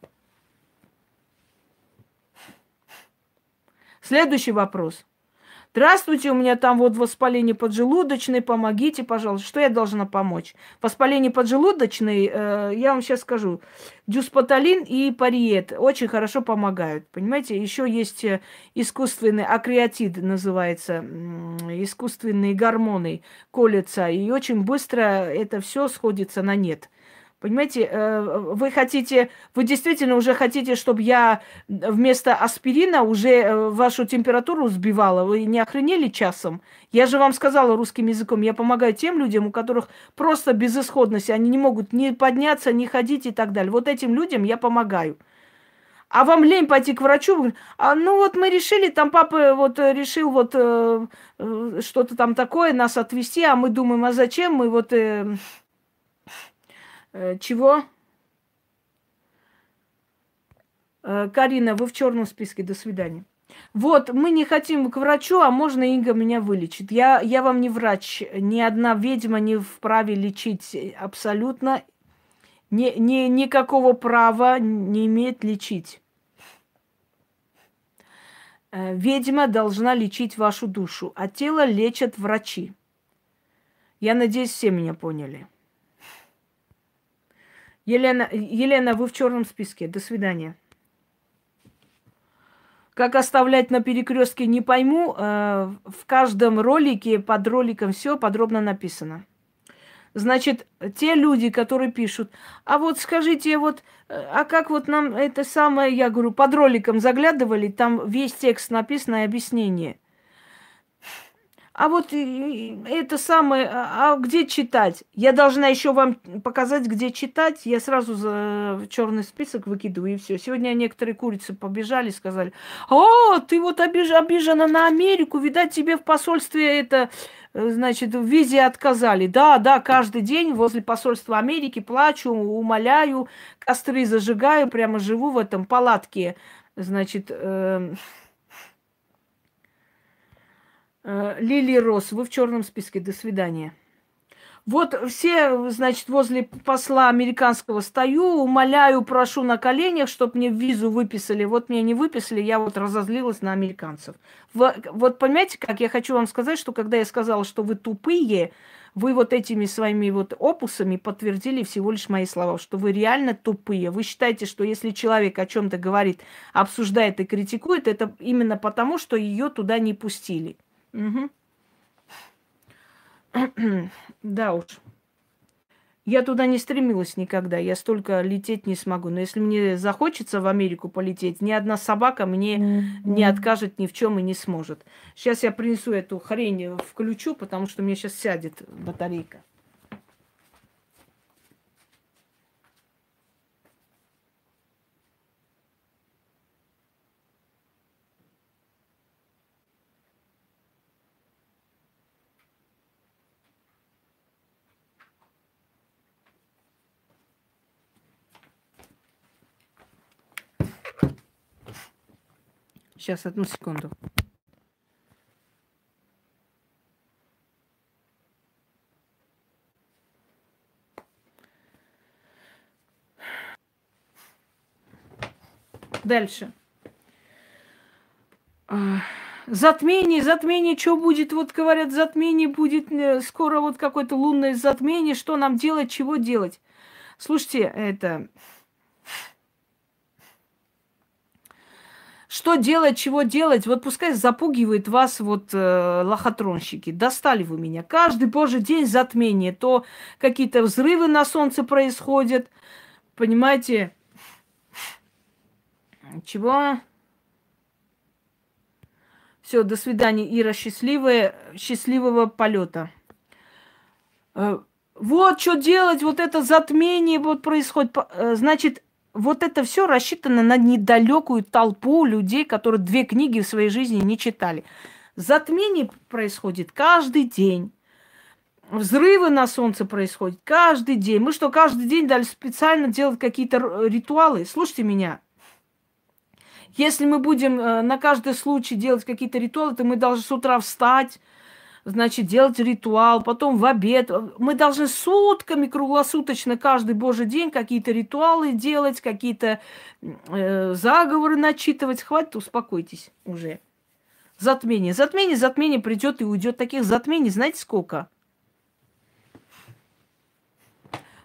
Следующий вопрос. Здравствуйте, у меня там вот воспаление поджелудочной, помогите, пожалуйста. Что я должна помочь? Воспаление поджелудочной, э, я вам сейчас скажу, дюспоталин и париет очень хорошо помогают. Понимаете, еще есть э, искусственный акреатид, называется, искусственные гормоны колятся, и очень быстро это все сходится на нет. Понимаете, э, вы хотите, вы действительно уже хотите, чтобы я вместо аспирина уже э, вашу температуру сбивала? Вы не охренели часом? Я же вам сказала русским языком, я помогаю тем людям, у которых просто безысходность, они не могут ни подняться, ни ходить и так далее. Вот этим людям я помогаю. А вам лень пойти к врачу? А, ну вот мы решили, там папа вот решил вот э, э, что-то там такое нас отвезти, а мы думаем, а зачем мы вот... Э, Э, чего? Э, Карина, вы в черном списке. До свидания. Вот, мы не хотим к врачу, а можно Инга меня вылечит. Я, я вам не врач. Ни одна ведьма не вправе лечить абсолютно. Ни, ни, никакого права не имеет лечить. Э, ведьма должна лечить вашу душу, а тело лечат врачи. Я надеюсь, все меня поняли. Елена, Елена, вы в черном списке. До свидания. Как оставлять на перекрестке, не пойму. Э, в каждом ролике, под роликом все подробно написано. Значит, те люди, которые пишут, а вот скажите, вот, э, а как вот нам это самое, я говорю, под роликом заглядывали, там весь текст написан и объяснение. А вот это самое, а, а где читать? Я должна еще вам показать, где читать. Я сразу за черный список выкидываю и все. Сегодня некоторые курицы побежали, сказали: О, ты вот обиж, обижена на Америку, видать, тебе в посольстве это, э, значит, в визе отказали. Да, да, каждый день возле посольства Америки плачу, умоляю, костры зажигаю, прямо живу в этом палатке, значит. Э, Лили Рос, вы в черном списке. До свидания. Вот все, значит, возле посла американского стою, умоляю, прошу на коленях, чтобы мне визу выписали. Вот мне не выписали, я вот разозлилась на американцев. Вот понимаете, как я хочу вам сказать, что когда я сказала, что вы тупые, вы вот этими своими вот опусами подтвердили всего лишь мои слова, что вы реально тупые. Вы считаете, что если человек о чем-то говорит, обсуждает и критикует, это именно потому, что ее туда не пустили. Угу. да уж. Я туда не стремилась никогда. Я столько лететь не смогу. Но если мне захочется в Америку полететь, ни одна собака мне mm-hmm. не откажет ни в чем и не сможет. Сейчас я принесу эту хрень, включу, потому что мне сейчас сядет батарейка. Сейчас, одну секунду. Дальше. А, затмение, затмение, что будет? Вот говорят, затмение будет, э, скоро вот какое-то лунное затмение, что нам делать, чего делать? Слушайте, это... Что делать, чего делать? Вот пускай запугивает вас вот э, лохотронщики. Достали вы меня. Каждый божий день затмение. То какие-то взрывы на солнце происходят. Понимаете? Чего? Все, до свидания, Ира. Счастливая, счастливого полета. Э, вот что делать, вот это затмение вот происходит. Э, значит, вот это все рассчитано на недалекую толпу людей, которые две книги в своей жизни не читали. Затмение происходит каждый день. Взрывы на солнце происходят каждый день. Мы что, каждый день дали специально делать какие-то ритуалы? Слушайте меня. Если мы будем э, на каждый случай делать какие-то ритуалы, то мы должны с утра встать, значит, делать ритуал, потом в обед. Мы должны сутками, круглосуточно, каждый божий день какие-то ритуалы делать, какие-то э, заговоры начитывать. Хватит, успокойтесь уже. Затмение. Затмение, затмение придет и уйдет. Таких затмений, знаете, сколько?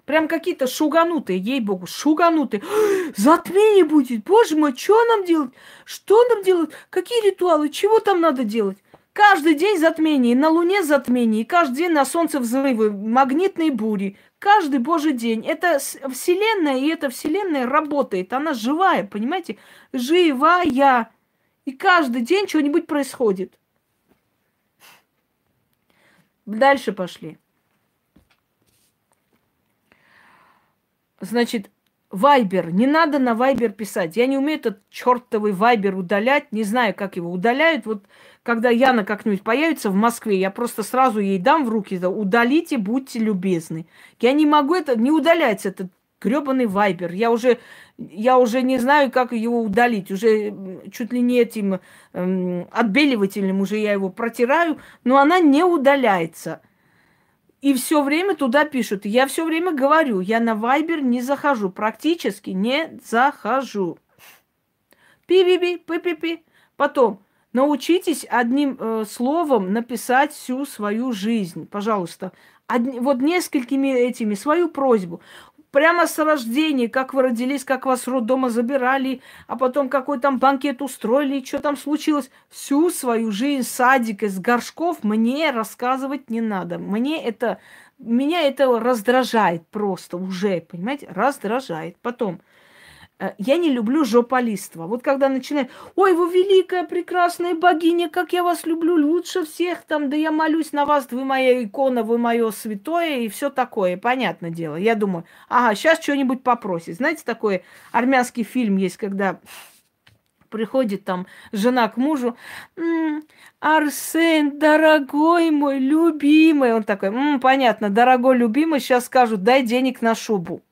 Прям какие-то шуганутые, ей-богу, шуганутые. Затмение будет, боже мой, что нам делать? Что нам делать? Какие ритуалы? Чего там надо делать? Каждый день затмение, на Луне затмение, и каждый день на Солнце взрывы, магнитные бури. Каждый божий день. Это Вселенная, и эта Вселенная работает. Она живая, понимаете? Живая. И каждый день что-нибудь происходит. Дальше пошли. Значит, Вайбер. Не надо на Вайбер писать. Я не умею этот чертовый Вайбер удалять. Не знаю, как его удаляют. Вот когда Яна как-нибудь появится в Москве, я просто сразу ей дам в руки, да, удалите, будьте любезны. Я не могу это, не удалять этот гребаный вайбер. Я уже, я уже не знаю, как его удалить. Уже чуть ли не этим эм, отбеливателем уже я его протираю, но она не удаляется. И все время туда пишут. Я все время говорю, я на вайбер не захожу, практически не захожу. Пи-пи-пи, пи-пи-пи. Потом, Научитесь одним э, словом написать всю свою жизнь, пожалуйста. Одни, вот несколькими этими свою просьбу. Прямо с рождения, как вы родились, как вас роддома забирали, а потом какой там банкет устроили, что там случилось. Всю свою жизнь садик из горшков мне рассказывать не надо. Мне это, меня это раздражает просто уже, понимаете, раздражает. Потом, я не люблю жополиство. Вот когда начинает, ой, вы великая, прекрасная богиня, как я вас люблю, лучше всех там, да я молюсь на вас, вы моя икона, вы мое святое и все такое, понятное дело. Я думаю, ага, сейчас что-нибудь попросит. Знаете, такой армянский фильм есть, когда приходит там жена к мужу, м-м, Арсен, дорогой мой, любимый. Он такой, м-м, понятно, дорогой, любимый, сейчас скажут, дай денег на шубу.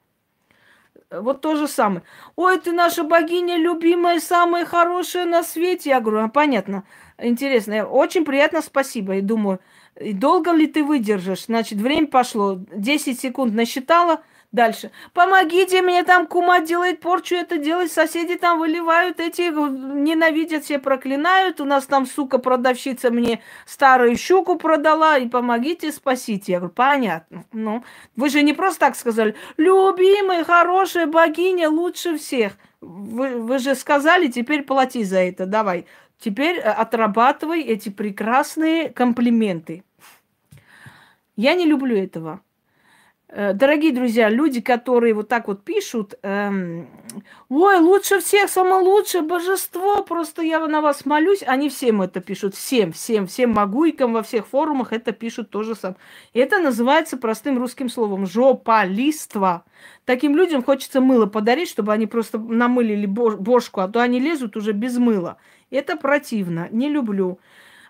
Вот то же самое. Ой, ты наша богиня любимая, самая хорошая на свете. Я говорю, а понятно, интересно, очень приятно, спасибо. И думаю, долго ли ты выдержишь? Значит, время пошло, 10 секунд насчитала – Дальше. Помогите мне, там кума делает порчу, это делает, соседи там выливают, эти ненавидят, все проклинают. У нас там, сука, продавщица мне старую щуку продала, и помогите, спасите. Я говорю, понятно. Ну, вы же не просто так сказали, любимая, хорошая богиня, лучше всех. Вы, вы же сказали, теперь плати за это, давай. Теперь э, отрабатывай эти прекрасные комплименты. Я не люблю этого. Э, дорогие друзья, люди, которые вот так вот пишут, эм, ой, лучше всех, самое лучшее божество, просто я на вас молюсь, они всем это пишут, всем, всем, всем могуйкам во всех форумах это пишут тоже сам. Это называется простым русским словом жополиство. Таким людям хочется мыло подарить, чтобы они просто намылили бошку, а то они лезут уже без мыла. Это противно, не люблю.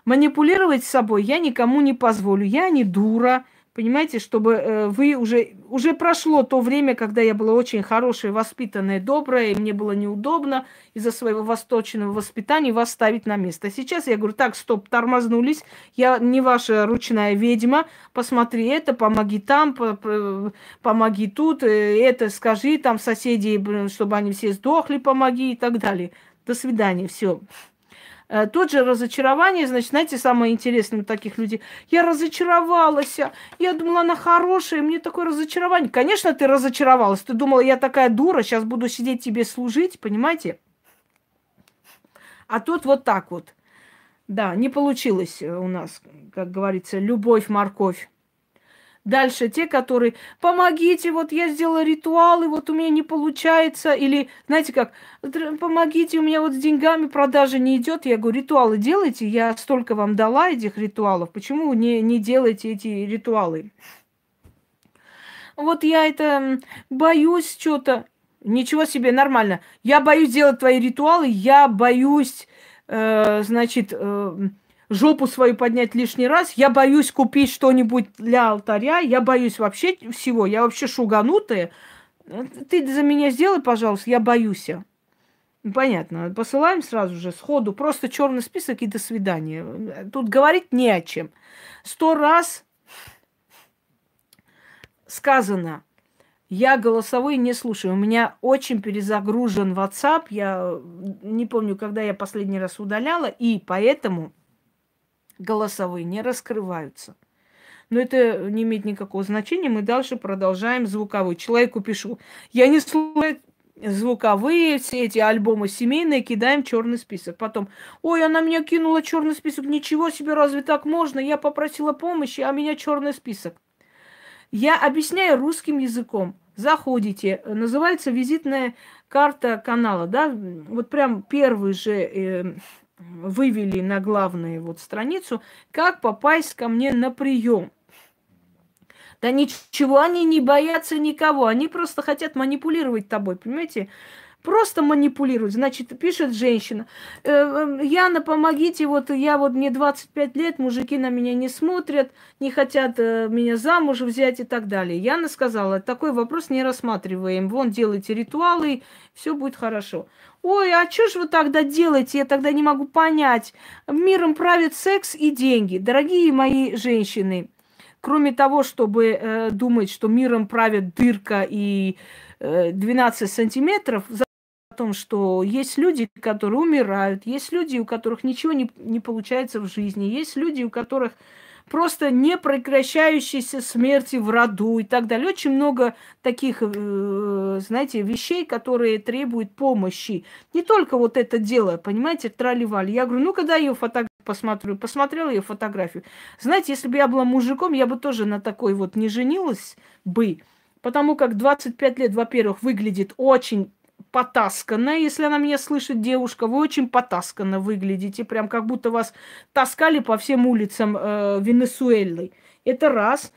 Манипулировать собой я никому не позволю, я не дура, Понимаете, чтобы э, вы уже... Уже прошло то время, когда я была очень хорошая, воспитанная, добрая, и мне было неудобно из-за своего восточного воспитания вас ставить на место. Сейчас я говорю, так, стоп, тормознулись, я не ваша ручная ведьма, посмотри это, помоги там, по помоги тут, э, это скажи, там соседи, чтобы они все сдохли, помоги и так далее. До свидания, все. Э, тот же разочарование, значит, знаете, самое интересное у таких людей. Я разочаровалась, я думала, она хорошая, мне такое разочарование. Конечно, ты разочаровалась. Ты думала, я такая дура, сейчас буду сидеть тебе служить, понимаете? А тут вот так вот. Да, не получилось у нас, как говорится, любовь-морковь. Дальше те, которые помогите, вот я сделала ритуалы, вот у меня не получается. Или, знаете как, помогите, у меня вот с деньгами продажа не идет. Я говорю, ритуалы делайте, я столько вам дала этих ритуалов. Почему не, не делаете эти ритуалы? Вот я это боюсь что-то. Ничего себе, нормально. Я боюсь делать твои ритуалы, я боюсь, э, значит, э, жопу свою поднять лишний раз. Я боюсь купить что-нибудь для алтаря. Я боюсь вообще всего. Я вообще шуганутая. Ты за меня сделай, пожалуйста, я боюсь. Понятно. Посылаем сразу же, сходу, просто черный список и до свидания. Тут говорить не о чем. Сто раз сказано, я голосовые не слушаю. У меня очень перезагружен WhatsApp. Я не помню, когда я последний раз удаляла, и поэтому голосовые не раскрываются. Но это не имеет никакого значения. Мы дальше продолжаем звуковой. Человеку пишу, я не слушаю звуковые, все эти альбомы семейные, кидаем черный список. Потом, ой, она меня кинула черный список, ничего себе, разве так можно? Я попросила помощи, а меня черный список. Я объясняю русским языком. Заходите, называется визитная карта канала, да, вот прям первый же э, вывели на главную вот страницу, как попасть ко мне на прием. Да ничего, они не боятся никого, они просто хотят манипулировать тобой, понимаете? Просто манипулировать. Значит, пишет женщина, «Э, э, Яна, помогите, вот я вот мне 25 лет, мужики на меня не смотрят, не хотят э, меня замуж взять и так далее. Яна сказала, такой вопрос не рассматриваем. Вон, делайте ритуалы, все будет хорошо. Ой, а что же вы тогда делаете? Я тогда не могу понять. Миром правит секс и деньги. Дорогие мои женщины, кроме того, чтобы э, думать, что миром правит дырка и э, 12 сантиметров, о том, что есть люди, которые умирают, есть люди, у которых ничего не, не получается в жизни, есть люди, у которых просто непрекращающиеся смерти в роду и так далее. Очень много таких, э, знаете, вещей, которые требуют помощи. Не только вот это дело, понимаете, траливали. Я говорю, ну-ка дай ее фотографию посмотрю. Посмотрела ее фотографию. Знаете, если бы я была мужиком, я бы тоже на такой вот не женилась бы. Потому как 25 лет, во-первых, выглядит очень потасканная, если она меня слышит, девушка, вы очень потасканно выглядите, прям как будто вас таскали по всем улицам э, Венесуэлы. Это раз.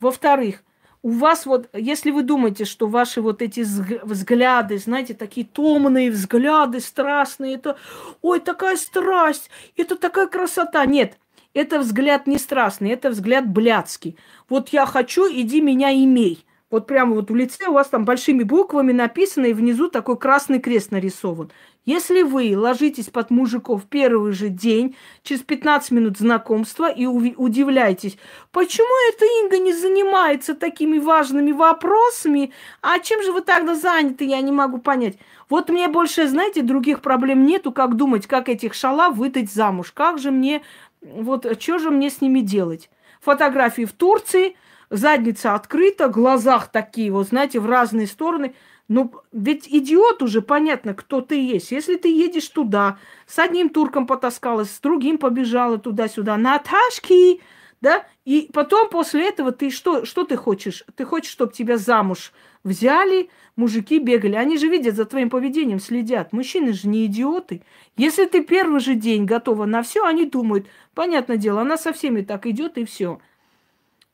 Во-вторых, у вас вот, если вы думаете, что ваши вот эти взгляды, знаете, такие томные взгляды, страстные, это, ой, такая страсть, это такая красота. Нет, это взгляд не страстный, это взгляд блядский. Вот я хочу, иди меня имей. Вот прямо вот в лице у вас там большими буквами написано, и внизу такой красный крест нарисован. Если вы ложитесь под мужиков первый же день, через 15 минут знакомства, и удивляетесь, почему эта Инга не занимается такими важными вопросами, а чем же вы тогда заняты, я не могу понять. Вот мне больше, знаете, других проблем нету, как думать, как этих шала выдать замуж, как же мне, вот, что же мне с ними делать. Фотографии в Турции – задница открыта, глазах такие, вот знаете, в разные стороны. Ну, ведь идиот уже понятно, кто ты есть. Если ты едешь туда, с одним турком потаскалась, с другим побежала туда-сюда, Наташки, да, и потом после этого ты что, что ты хочешь? Ты хочешь, чтобы тебя замуж взяли, мужики бегали. Они же видят за твоим поведением, следят. Мужчины же не идиоты. Если ты первый же день готова на все, они думают, понятное дело, она со всеми так идет и все.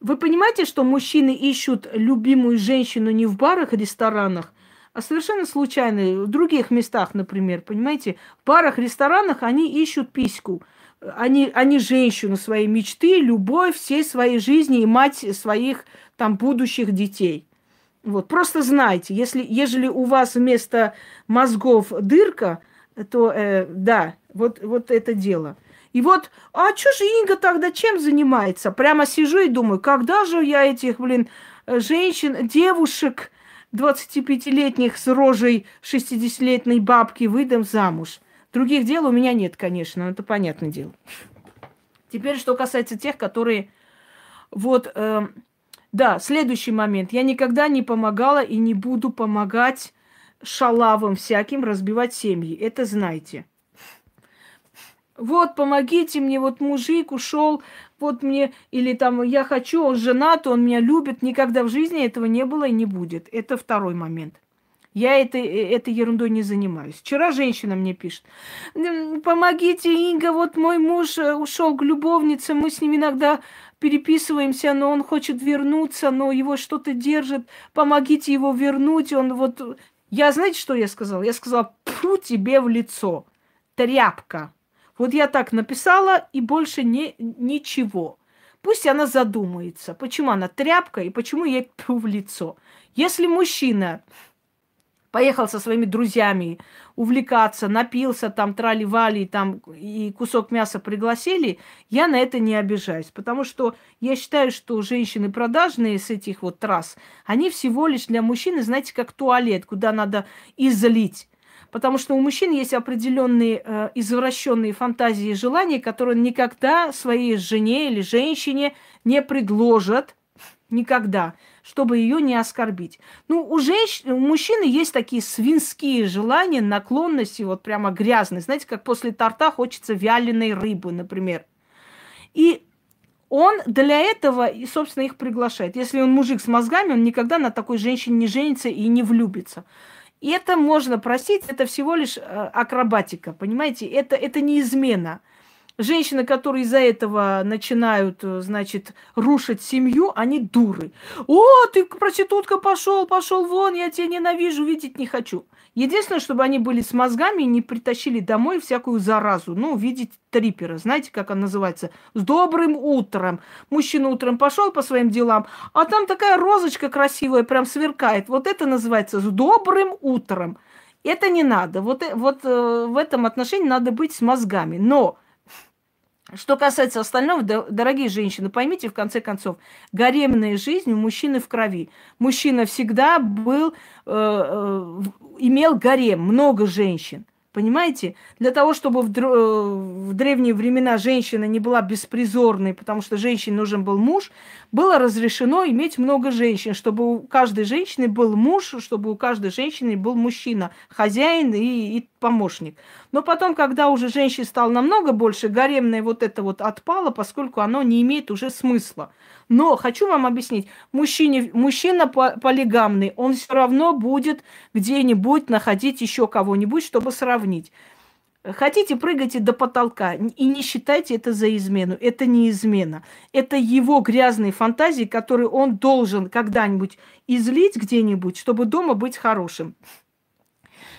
Вы понимаете, что мужчины ищут любимую женщину не в барах и ресторанах, а совершенно случайно, в других местах, например, понимаете? В барах, ресторанах они ищут письку. Они, они женщину своей мечты, любовь всей своей жизни и мать своих там будущих детей. Вот, просто знайте, если, ежели у вас вместо мозгов дырка, то э, да, вот, вот это дело. И вот, а что же Инга тогда чем занимается? Прямо сижу и думаю, когда же я этих, блин, женщин, девушек 25-летних с рожей 60-летней бабки выдам замуж? Других дел у меня нет, конечно, это понятное дело. Теперь, что касается тех, которые... Вот, э, да, следующий момент. Я никогда не помогала и не буду помогать шалавам всяким разбивать семьи. Это знайте. Вот, помогите мне, вот мужик ушел, вот мне, или там я хочу, он женат, он меня любит. Никогда в жизни этого не было и не будет. Это второй момент. Я это, этой ерундой не занимаюсь. Вчера женщина мне пишет, помогите, Инга, вот мой муж э, ушел к любовнице, мы с ним иногда переписываемся, но он хочет вернуться, но его что-то держит, помогите его вернуть, он вот... Я, знаете, что я сказала? Я сказала, пфу тебе в лицо, тряпка. Вот я так написала, и больше не, ничего. Пусть она задумается, почему она тряпка и почему ей пфу в лицо. Если мужчина поехал со своими друзьями увлекаться, напился, там трали-вали, там и кусок мяса пригласили, я на это не обижаюсь. Потому что я считаю, что женщины продажные с этих вот трасс, они всего лишь для мужчины, знаете, как туалет, куда надо излить. Потому что у мужчин есть определенные э, извращенные фантазии и желания, которые он никогда своей жене или женщине не предложат. Никогда чтобы ее не оскорбить. Ну, у женщин, у мужчины есть такие свинские желания, наклонности, вот прямо грязные. Знаете, как после торта хочется вяленой рыбы, например. И он для этого, и, собственно, их приглашает. Если он мужик с мозгами, он никогда на такой женщине не женится и не влюбится. И это можно простить, это всего лишь э, акробатика, понимаете? Это, это не измена. Женщины, которые из-за этого начинают, э, значит, рушить семью, они дуры. О, ты проститутка, пошел, пошел вон, я тебя ненавижу, видеть не хочу. Единственное, чтобы они были с мозгами и не притащили домой всякую заразу. Ну, видеть трипера. Знаете, как он называется? С добрым утром. Мужчина утром пошел по своим делам, а там такая розочка красивая прям сверкает. Вот это называется с добрым утром. Это не надо. Вот, э, вот э, в этом отношении надо быть с мозгами. Но что касается остального, дорогие женщины, поймите, в конце концов, гаремная жизнь у мужчины в крови. Мужчина всегда был, э, э, имел гарем, много женщин. Понимаете? Для того, чтобы в, в древние времена женщина не была беспризорной, потому что женщине нужен был муж, было разрешено иметь много женщин, чтобы у каждой женщины был муж, чтобы у каждой женщины был мужчина, хозяин и, и помощник. Но потом, когда уже женщин стало намного больше, гаремное вот это вот отпало, поскольку оно не имеет уже смысла. Но хочу вам объяснить, мужчине, мужчина полигамный, он все равно будет где-нибудь находить еще кого-нибудь, чтобы сравнить. Хотите, прыгайте до потолка и не считайте это за измену. Это не измена. Это его грязные фантазии, которые он должен когда-нибудь излить где-нибудь, чтобы дома быть хорошим.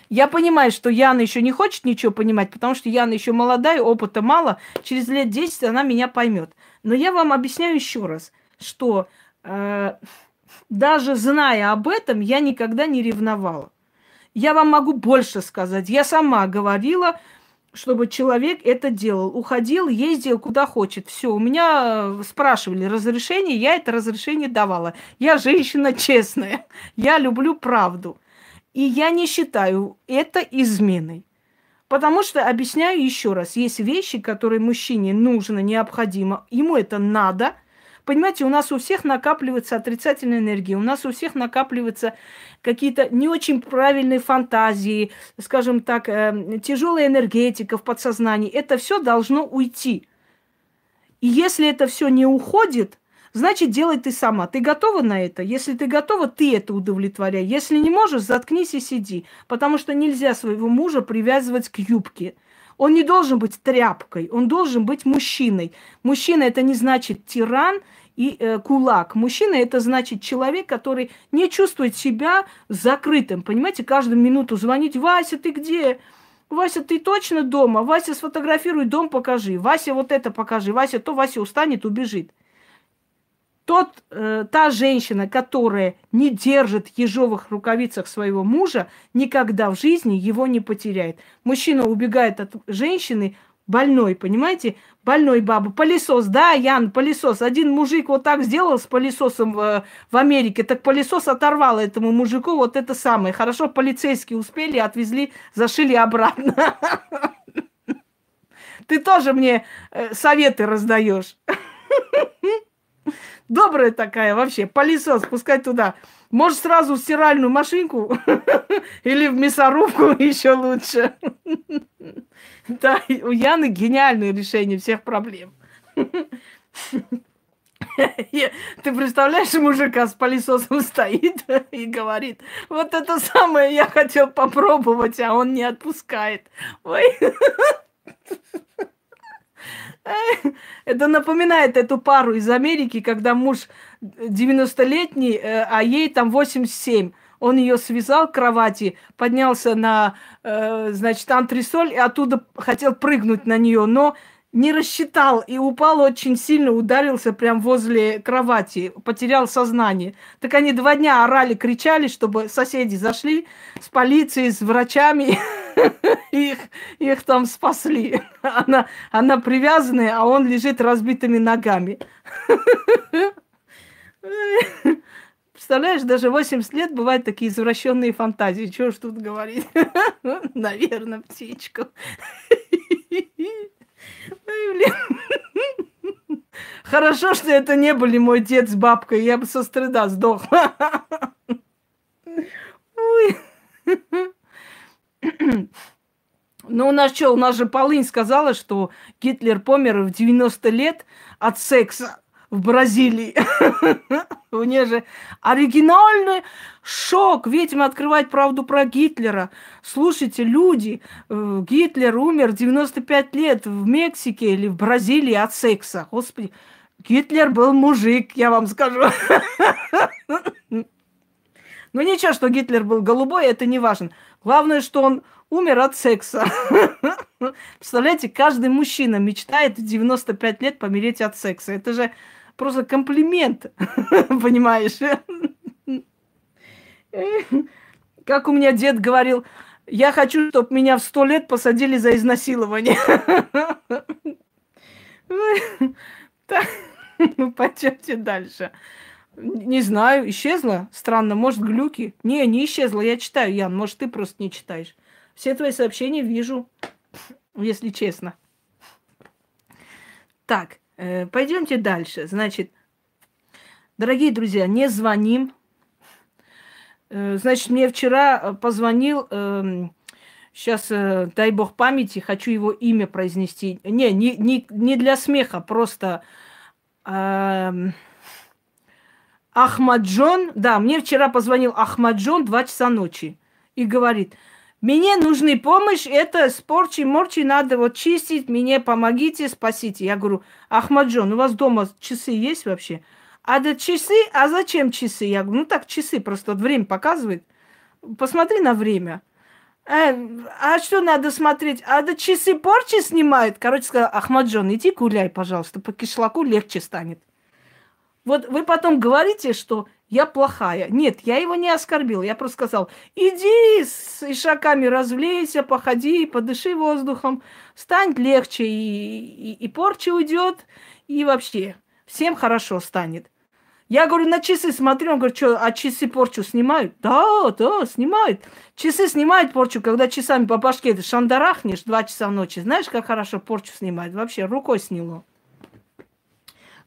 Я понимаю, что Яна еще не хочет ничего понимать, потому что Яна еще молодая, опыта мало. Через лет 10 она меня поймет. Но я вам объясняю еще раз, что э, даже зная об этом, я никогда не ревновала. Я вам могу больше сказать. Я сама говорила, чтобы человек это делал. Уходил, ездил куда хочет. Все, у меня э, спрашивали разрешение, я это разрешение давала. Я женщина честная, я люблю правду. И я не считаю это изменой. Потому что, объясняю еще раз, есть вещи, которые мужчине нужно, необходимо, ему это надо. Понимаете, у нас у всех накапливается отрицательная энергия, у нас у всех накапливаются какие-то не очень правильные фантазии, скажем так, э, тяжелая энергетика в подсознании. Это все должно уйти. И если это все не уходит, значит, делай ты сама. Ты готова на это? Если ты готова, ты это удовлетворяй. Если не можешь, заткнись и сиди. Потому что нельзя своего мужа привязывать к юбке. Он не должен быть тряпкой, он должен быть мужчиной. Мужчина это не значит тиран и э, кулак. Мужчина это значит человек, который не чувствует себя закрытым. Понимаете, каждую минуту звонить, Вася, ты где? Вася, ты точно дома? Вася, сфотографируй дом, покажи. Вася, вот это покажи. Вася, то Вася устанет, убежит тот, э, та женщина, которая не держит в ежовых рукавицах своего мужа, никогда в жизни его не потеряет. Мужчина убегает от женщины больной, понимаете? Больной баба. Пылесос, да, Ян, пылесос. Один мужик вот так сделал с пылесосом в, в Америке, так пылесос оторвал этому мужику вот это самое. Хорошо, полицейские успели, отвезли, зашили обратно. Ты тоже мне э, советы раздаешь. Добрая такая вообще. Пылесос, пускай туда. Может, сразу в стиральную машинку или в мясорубку еще лучше. Да, у Яны гениальное решение всех проблем. Ты представляешь, мужика с пылесосом стоит и говорит, вот это самое я хотел попробовать, а он не отпускает. Ой. Это напоминает эту пару из Америки, когда муж 90-летний, э, а ей там 87. Он ее связал к кровати, поднялся на, э, значит, антресоль и оттуда хотел прыгнуть на нее, но не рассчитал и упал очень сильно, ударился прям возле кровати, потерял сознание. Так они два дня орали, кричали, чтобы соседи зашли с полицией, с врачами, их, их там спасли. Она, она привязанная, а он лежит разбитыми ногами. Представляешь, даже 80 лет бывают такие извращенные фантазии. Чего ж тут говорить? Наверное, птичку. Хорошо, что это не были мой дед с бабкой. Я бы со стыда сдохла. Ой. Ну, у нас что, у нас же Полынь сказала, что Гитлер помер в 90 лет от секса в Бразилии. У нее же оригинальный шок. Ведьма открывать правду про Гитлера. Слушайте, люди, э, Гитлер умер 95 лет в Мексике или в Бразилии от секса. Господи, Гитлер был мужик, я вам скажу. Ну ничего, что Гитлер был голубой, это не важно. Главное, что он умер от секса. Представляете, каждый мужчина мечтает в 95 лет помереть от секса. Это же просто комплимент, понимаешь? Как у меня дед говорил, я хочу, чтобы меня в сто лет посадили за изнасилование. Ну, пойдемте дальше. Не знаю, исчезла? Странно, может, глюки? Не, не исчезла, я читаю, Ян, может, ты просто не читаешь. Все твои сообщения вижу, если честно. Так, Э, пойдемте дальше. Значит, дорогие друзья, не звоним. Э, значит, мне вчера э, позвонил, сейчас, дай бог памяти, хочу его имя произнести. Не, не, не, не для смеха, просто э, Ахмаджон. Да, мне вчера позвонил Ахмаджон 2 часа ночи и говорит – мне нужны помощь, это спорчи-морчи надо вот чистить, мне помогите, спасите. Я говорю, Ахмаджон, у вас дома часы есть вообще? А да часы? А зачем часы? Я говорю, ну так часы, просто вот время показывает. Посмотри на время. Э, а что надо смотреть? А да часы порчи снимают? Короче сказал, Ахмаджон, иди гуляй, пожалуйста, по кишлаку легче станет. Вот вы потом говорите, что я плохая. Нет, я его не оскорбил. Я просто сказал, иди с ишаками развлейся, походи, подыши воздухом, стань легче, и, и, и порча уйдет, и вообще всем хорошо станет. Я говорю, на часы смотрю, он говорит, что, а часы порчу снимают? Да, да, снимают. Часы снимают порчу, когда часами по башке ты шандарахнешь два часа ночи. Знаешь, как хорошо порчу снимает? Вообще, рукой сняло.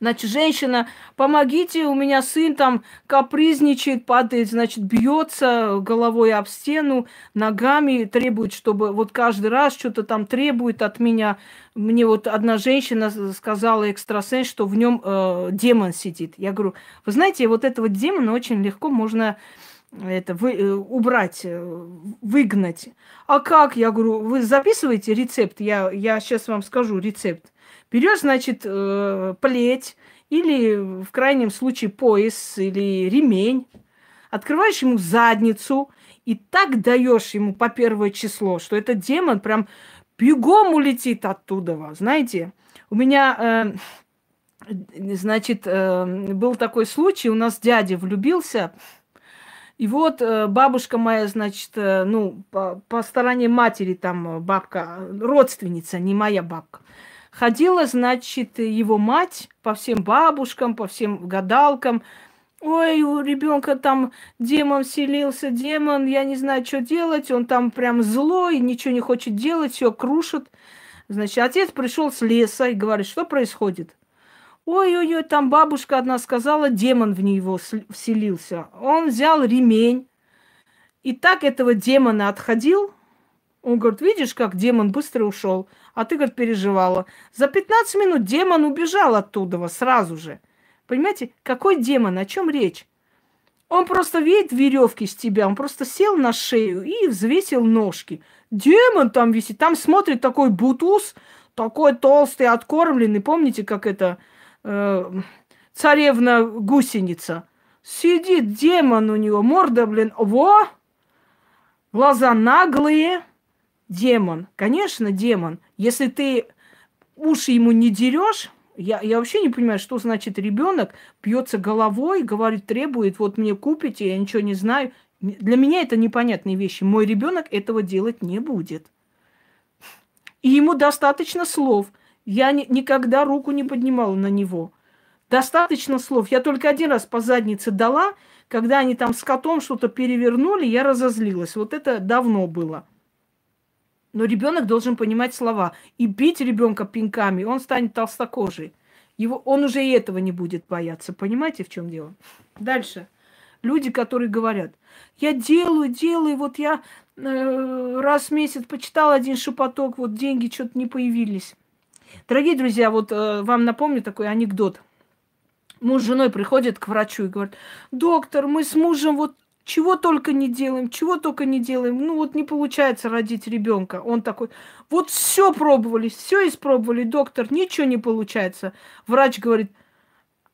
Значит, женщина, помогите, у меня сын там капризничает, падает, значит, бьется головой об стену, ногами, требует, чтобы вот каждый раз что-то там требует от меня. Мне вот одна женщина сказала, экстрасенс, что в нем э, демон сидит. Я говорю, вы знаете, вот этого демона очень легко можно это вы, э, убрать, э, выгнать. А как? Я говорю, вы записываете рецепт? Я, я сейчас вам скажу рецепт. Берешь, значит, э, плеть или в крайнем случае пояс или ремень, открываешь ему задницу и так даешь ему по первое число, что этот демон прям бегом улетит оттуда, знаете. У меня, э, значит, э, был такой случай, у нас дядя влюбился, И вот бабушка моя, значит, ну, по, по стороне матери там бабка, родственница, не моя бабка. Ходила, значит, его мать по всем бабушкам, по всем гадалкам. Ой, у ребенка там демон селился, демон, я не знаю, что делать, он там прям злой, ничего не хочет делать, все крушит. Значит, отец пришел с леса и говорит, что происходит? Ой-ой-ой, там бабушка одна сказала, демон в него вселился. Он взял ремень и так этого демона отходил. Он говорит, видишь, как демон быстро ушел, а ты, говорит, переживала. За 15 минут демон убежал оттуда сразу же. Понимаете, какой демон, о чем речь? Он просто видит веревки с тебя, он просто сел на шею и взвесил ножки. Демон там висит, там смотрит такой бутуз, такой толстый, откормленный. Помните, как это э, царевна гусеница? Сидит демон у него, морда, блин, во! Глаза наглые. Демон, конечно, демон. Если ты уши ему не дерешь, я, я вообще не понимаю, что значит ребенок пьется головой, говорит, требует, вот мне купите, я ничего не знаю. Для меня это непонятные вещи. Мой ребенок этого делать не будет. И ему достаточно слов. Я ни, никогда руку не поднимала на него. Достаточно слов. Я только один раз по заднице дала, когда они там с котом что-то перевернули, я разозлилась. Вот это давно было. Но ребенок должен понимать слова. И бить ребенка пинками, он станет толстокожий. Его, он уже и этого не будет бояться. Понимаете, в чем дело? Дальше. Люди, которые говорят, я делаю, делаю, вот я э, раз в месяц почитал один шепоток, вот деньги что-то не появились. Дорогие друзья, вот э, вам напомню такой анекдот. Муж с женой приходит к врачу и говорит, доктор, мы с мужем вот чего только не делаем, чего только не делаем. Ну вот не получается родить ребенка. Он такой, вот все пробовали, все испробовали, доктор, ничего не получается. Врач говорит,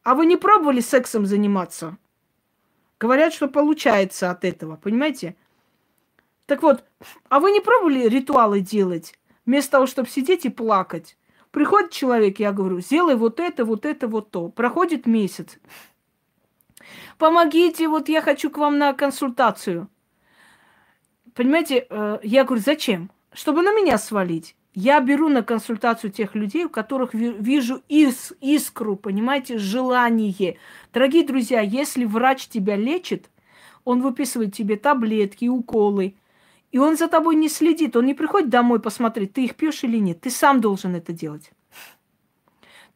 а вы не пробовали сексом заниматься? Говорят, что получается от этого, понимаете? Так вот, а вы не пробовали ритуалы делать, вместо того, чтобы сидеть и плакать? Приходит человек, я говорю, сделай вот это, вот это, вот то. Проходит месяц. Помогите, вот я хочу к вам на консультацию. Понимаете, э, я говорю, зачем? Чтобы на меня свалить. Я беру на консультацию тех людей, у которых вижу ис искру, понимаете, желание. Дорогие друзья, если врач тебя лечит, он выписывает тебе таблетки, уколы, и он за тобой не следит, он не приходит домой посмотреть, ты их пьешь или нет. Ты сам должен это делать.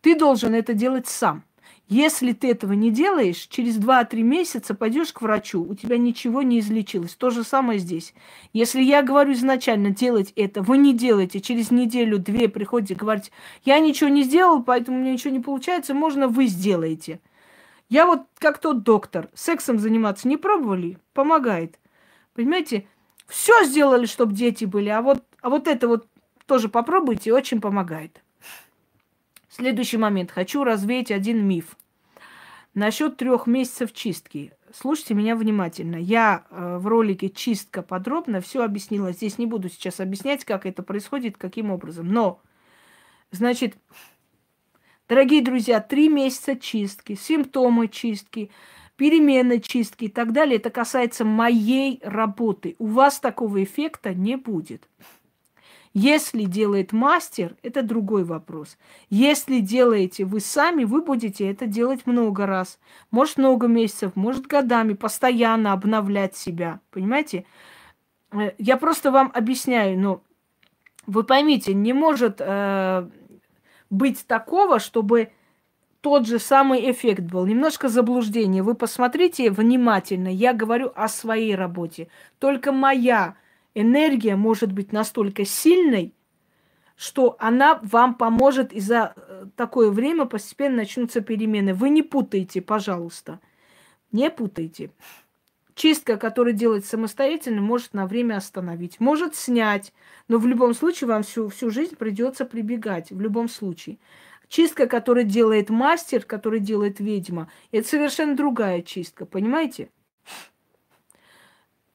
Ты должен это делать сам. Если ты этого не делаешь, через 2-3 месяца пойдешь к врачу, у тебя ничего не излечилось. То же самое здесь. Если я говорю изначально делать это, вы не делаете, через неделю-две приходите говорить, я ничего не сделал, поэтому у меня ничего не получается, можно вы сделаете. Я вот как тот доктор, сексом заниматься не пробовали, помогает. Понимаете, все сделали, чтобы дети были, а вот, а вот это вот тоже попробуйте, очень помогает. Следующий момент. Хочу развеять один миф. Насчет трех месяцев чистки. Слушайте меня внимательно. Я э, в ролике «Чистка» подробно все объяснила. Здесь не буду сейчас объяснять, как это происходит, каким образом. Но, значит, дорогие друзья, три месяца чистки, симптомы чистки, перемены чистки и так далее, это касается моей работы. У вас такого эффекта не будет. Если делает мастер, это другой вопрос. Если делаете вы сами, вы будете это делать много раз. Может, много месяцев, может, годами, постоянно обновлять себя. Понимаете? Э, я просто вам объясняю, но вы поймите, не может э, быть такого, чтобы тот же самый эффект был. Немножко заблуждение. Вы посмотрите внимательно. Я говорю о своей работе. Только моя энергия может быть настолько сильной, что она вам поможет, и за э, такое время постепенно начнутся перемены. Вы не путайте, пожалуйста. Не путайте. Чистка, которая делается самостоятельно, может на время остановить, может снять, но в любом случае вам всю, всю жизнь придется прибегать, в любом случае. Чистка, которую делает мастер, который делает ведьма, это совершенно другая чистка, понимаете?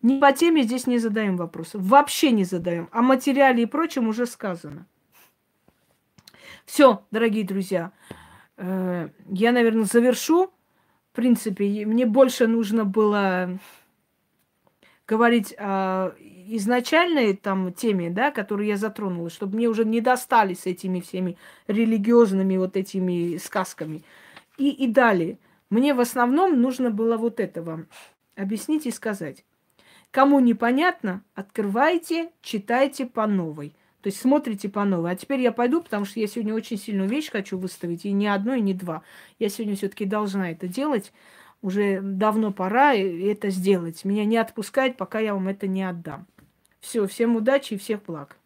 Не по теме здесь не задаем вопросов. Вообще не задаем. О материале и прочем уже сказано. Все, дорогие друзья. Э, я, наверное, завершу. В принципе, мне больше нужно было говорить о изначальной там теме, да, которую я затронула, чтобы мне уже не достали с этими всеми религиозными вот этими сказками. И, и далее. Мне в основном нужно было вот это вам объяснить и сказать. Кому непонятно, открывайте, читайте по новой. То есть смотрите по новой. А теперь я пойду, потому что я сегодня очень сильную вещь хочу выставить. И не одну, и не два. Я сегодня все-таки должна это делать. Уже давно пора это сделать. Меня не отпускать, пока я вам это не отдам. Все, всем удачи и всех благ.